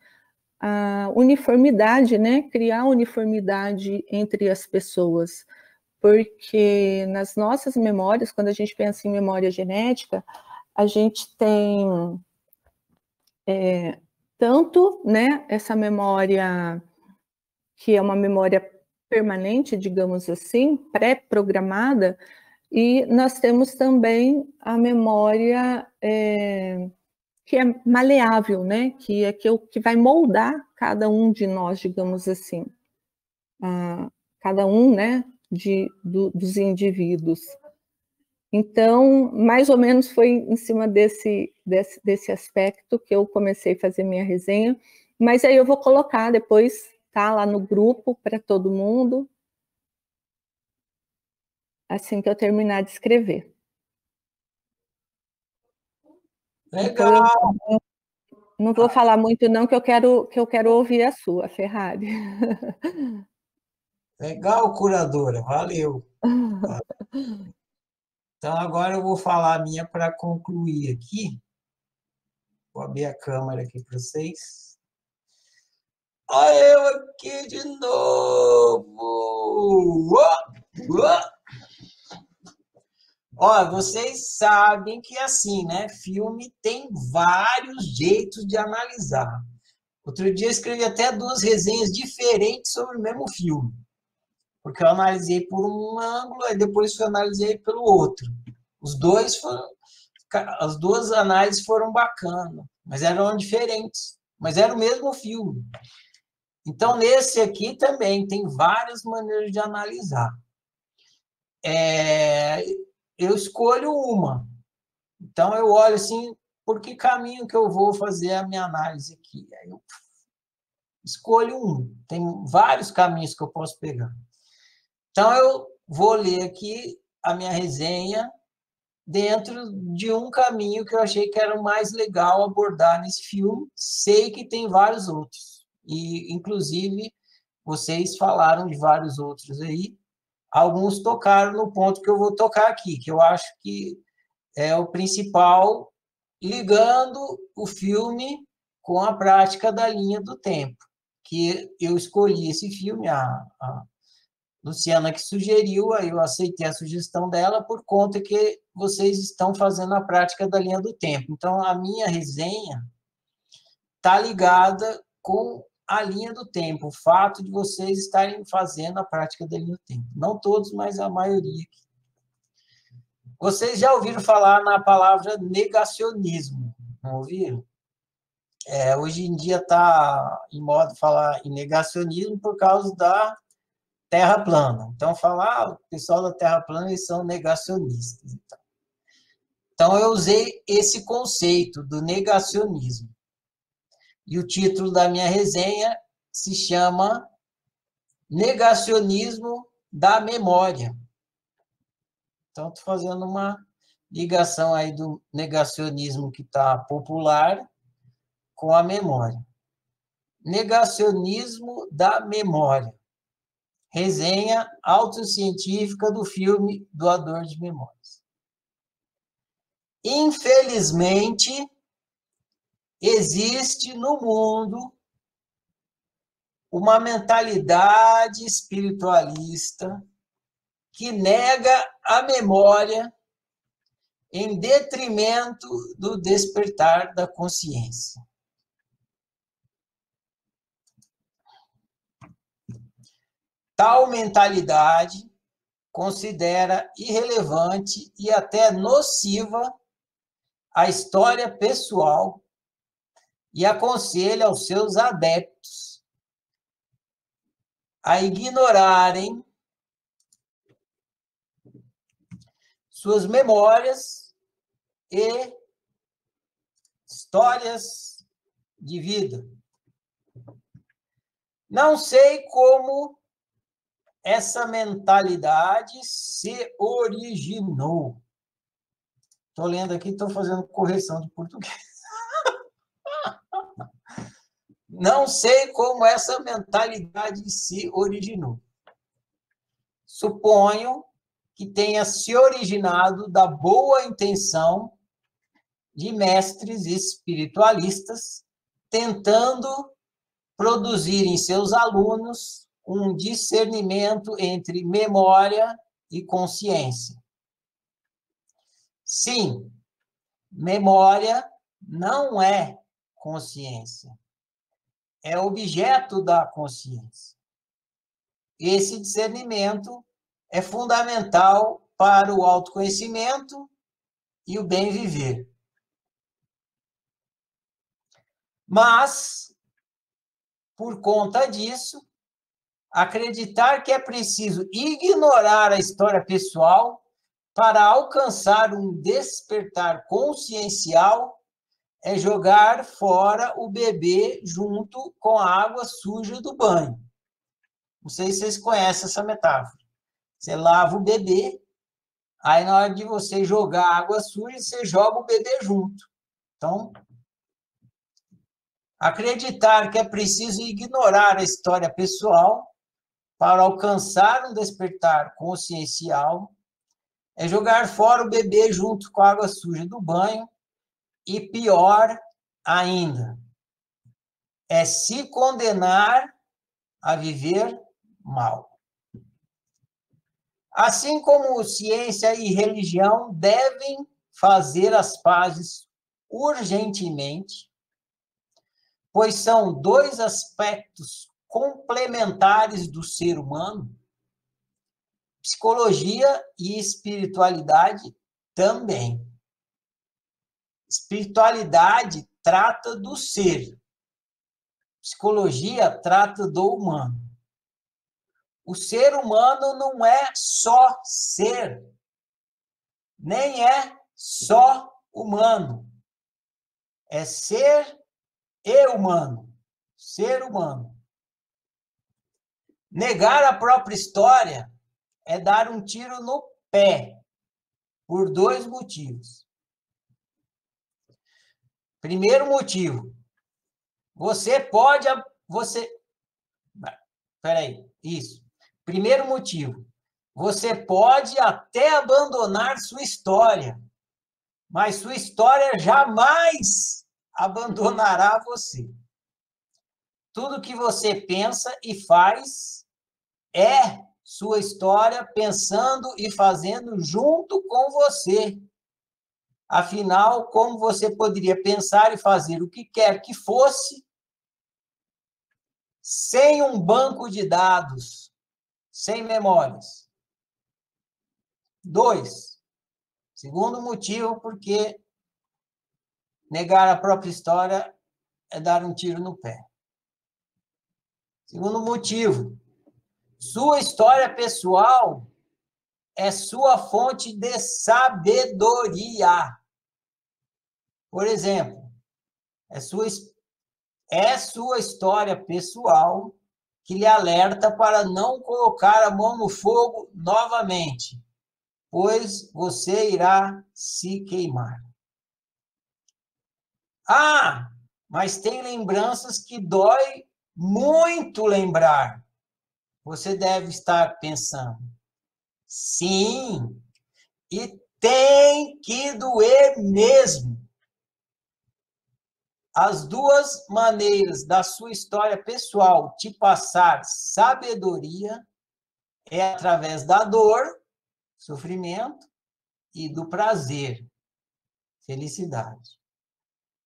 a uniformidade, né? Criar uniformidade entre as pessoas, porque nas nossas memórias, quando a gente pensa em memória genética, a gente tem é, tanto, né? Essa memória que é uma memória permanente, digamos assim, pré-programada, e nós temos também a memória é, que é maleável, né? Que é que, que vai moldar cada um de nós, digamos assim, ah, cada um, né? De, do, dos indivíduos. Então, mais ou menos foi em cima desse, desse, desse aspecto que eu comecei a fazer minha resenha, mas aí eu vou colocar depois, tá, lá no grupo para todo mundo, assim que eu terminar de escrever. Legal. Então, não vou falar muito não, que eu quero que eu quero ouvir a sua, Ferrari. <laughs> Legal, curadora, valeu. <laughs> Então agora eu vou falar a minha para concluir aqui. Vou abrir a câmera aqui para vocês. Olha eu aqui de novo! Uá, uá. Ó, vocês sabem que assim, né? Filme tem vários jeitos de analisar. Outro dia eu escrevi até duas resenhas diferentes sobre o mesmo filme. Porque eu analisei por um ângulo e depois eu analisei pelo outro. Os dois foram, as duas análises foram bacanas, mas eram diferentes, mas era o mesmo filme. Então, nesse aqui também tem várias maneiras de analisar. É, eu escolho uma. Então, eu olho assim, por que caminho que eu vou fazer a minha análise aqui? Aí eu escolho um. Tem vários caminhos que eu posso pegar. Então, eu vou ler aqui a minha resenha dentro de um caminho que eu achei que era o mais legal abordar nesse filme. Sei que tem vários outros, e inclusive vocês falaram de vários outros aí. Alguns tocaram no ponto que eu vou tocar aqui, que eu acho que é o principal, ligando o filme com a prática da linha do tempo. Que eu escolhi esse filme, a, a Luciana que sugeriu, aí eu aceitei a sugestão dela por conta que vocês estão fazendo a prática da linha do tempo. Então, a minha resenha está ligada com a linha do tempo, o fato de vocês estarem fazendo a prática da linha do tempo. Não todos, mas a maioria. Vocês já ouviram falar na palavra negacionismo, não ouviram? É, hoje em dia está em moda falar em negacionismo por causa da Terra plana. Então, falar, ah, o pessoal da Terra plana, eles são negacionistas. Então. então, eu usei esse conceito do negacionismo. E o título da minha resenha se chama Negacionismo da Memória. Então, estou fazendo uma ligação aí do negacionismo que está popular com a memória. Negacionismo da memória. Resenha autocientífica do filme Doador de Memórias. Infelizmente, existe no mundo uma mentalidade espiritualista que nega a memória em detrimento do despertar da consciência. Tal mentalidade considera irrelevante e até nociva a história pessoal e aconselha aos seus adeptos a ignorarem suas memórias e histórias de vida. Não sei como essa mentalidade se originou. Estou lendo aqui, estou fazendo correção de português. Não sei como essa mentalidade se originou. Suponho que tenha se originado da boa intenção de mestres espiritualistas tentando produzir em seus alunos um discernimento entre memória e consciência. Sim, memória não é consciência. É objeto da consciência. Esse discernimento é fundamental para o autoconhecimento e o bem viver. Mas, por conta disso, acreditar que é preciso ignorar a história pessoal para alcançar um despertar consciencial é jogar fora o bebê junto com a água suja do banho. Não sei se vocês conhecem essa metáfora. Você lava o bebê, aí na hora de você jogar água suja, você joga o bebê junto. Então, acreditar que é preciso ignorar a história pessoal para alcançar um despertar consciencial é jogar fora o bebê junto com a água suja do banho e pior ainda, é se condenar a viver mal. Assim como ciência e religião devem fazer as pazes urgentemente, pois são dois aspectos complementares do ser humano, psicologia e espiritualidade também. Espiritualidade trata do ser, psicologia trata do humano. O ser humano não é só ser, nem é só humano. É ser e humano. Ser humano. Negar a própria história é dar um tiro no pé, por dois motivos. Primeiro motivo, você pode. Você. Peraí, isso. Primeiro motivo, você pode até abandonar sua história, mas sua história jamais abandonará você. Tudo que você pensa e faz é sua história pensando e fazendo junto com você. Afinal, como você poderia pensar e fazer o que quer que fosse sem um banco de dados, sem memórias? Dois. Segundo motivo, porque negar a própria história é dar um tiro no pé. Segundo motivo, sua história pessoal é sua fonte de sabedoria. Por exemplo, é sua, é sua história pessoal que lhe alerta para não colocar a mão no fogo novamente, pois você irá se queimar. Ah, mas tem lembranças que dói muito lembrar. Você deve estar pensando, sim, e tem que doer mesmo. As duas maneiras da sua história pessoal te passar sabedoria é através da dor, sofrimento, e do prazer, felicidade.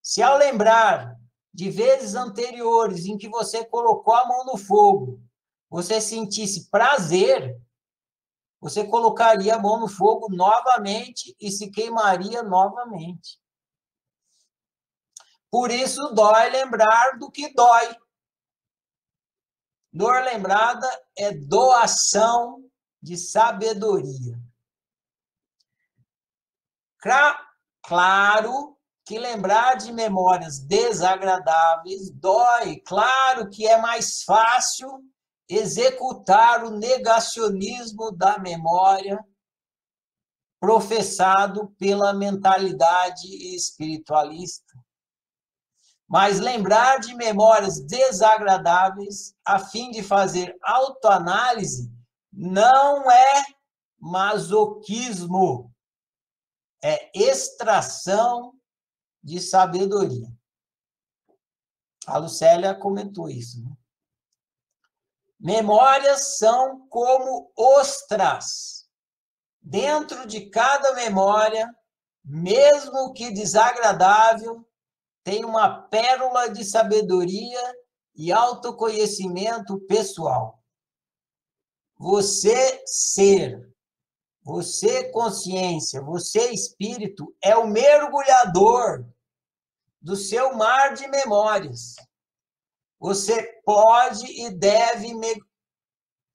Se ao lembrar de vezes anteriores em que você colocou a mão no fogo você sentisse prazer, você colocaria a mão no fogo novamente e se queimaria novamente. Por isso, dói lembrar do que dói. Dor lembrada é doação de sabedoria. Claro que lembrar de memórias desagradáveis dói. Claro que é mais fácil executar o negacionismo da memória professado pela mentalidade espiritualista. Mas lembrar de memórias desagradáveis a fim de fazer autoanálise não é masoquismo, é extração de sabedoria. A Lucélia comentou isso. Né? Memórias são como ostras. Dentro de cada memória, mesmo que desagradável, tem uma pérola de sabedoria e autoconhecimento pessoal. Você ser, você consciência, você espírito é o mergulhador do seu mar de memórias. Você pode e deve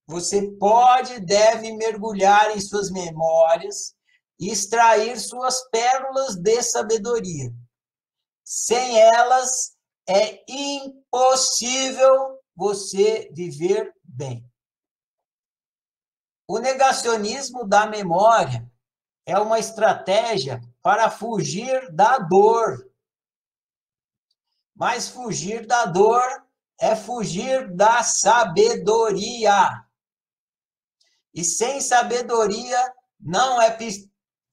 você pode e deve mergulhar em suas memórias e extrair suas pérolas de sabedoria. Sem elas é impossível você viver bem. O negacionismo da memória é uma estratégia para fugir da dor. Mas fugir da dor é fugir da sabedoria. E sem sabedoria não é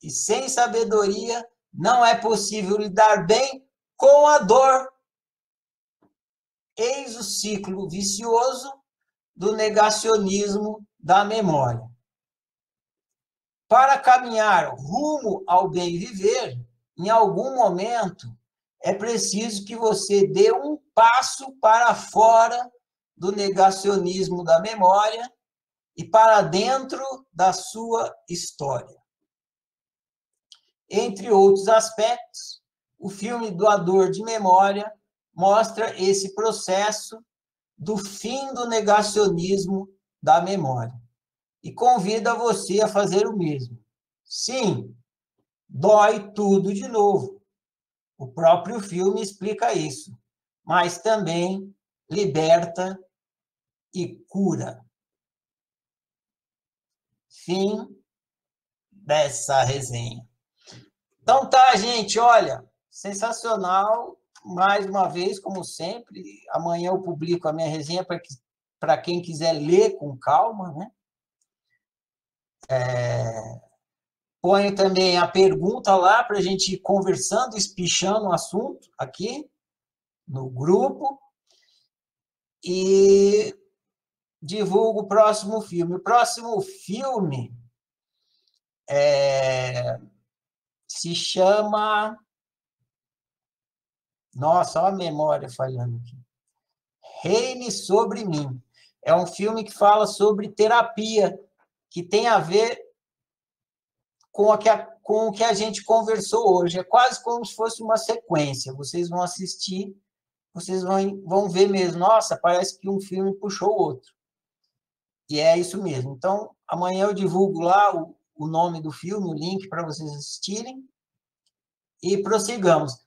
e sem sabedoria não é possível lidar bem com a dor. Eis o ciclo vicioso do negacionismo da memória. Para caminhar rumo ao bem viver, em algum momento é preciso que você dê um passo para fora do negacionismo da memória e para dentro da sua história. Entre outros aspectos, o filme Doador de Memória mostra esse processo do fim do negacionismo da memória e convida você a fazer o mesmo. Sim, dói tudo de novo o próprio filme explica isso, mas também liberta e cura. fim dessa resenha. Então tá, gente, olha, sensacional. Mais uma vez, como sempre, amanhã eu publico a minha resenha para quem quiser ler com calma, né? É, ponho também a pergunta lá para a gente ir conversando, espichando o assunto aqui no grupo. E divulgo o próximo filme. O próximo filme é, se chama. Nossa, olha a memória falhando aqui. Reine sobre mim. É um filme que fala sobre terapia, que tem a ver com, a com o que a gente conversou hoje. É quase como se fosse uma sequência. Vocês vão assistir, vocês vão, vão ver mesmo. Nossa, parece que um filme puxou o outro. E é isso mesmo. Então, amanhã eu divulgo lá o, o nome do filme, o link para vocês assistirem. E prossigamos.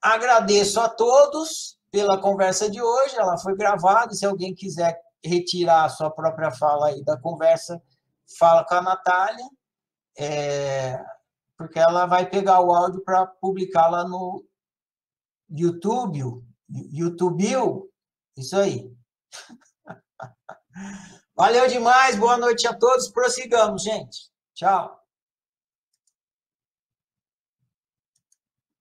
Agradeço a todos pela conversa de hoje. Ela foi gravada. Se alguém quiser retirar a sua própria fala aí da conversa, fala com a Natália, é, porque ela vai pegar o áudio para publicar lá no YouTube. YouTube, isso aí. <laughs> Valeu demais, boa noite a todos. Prossigamos, gente. Tchau.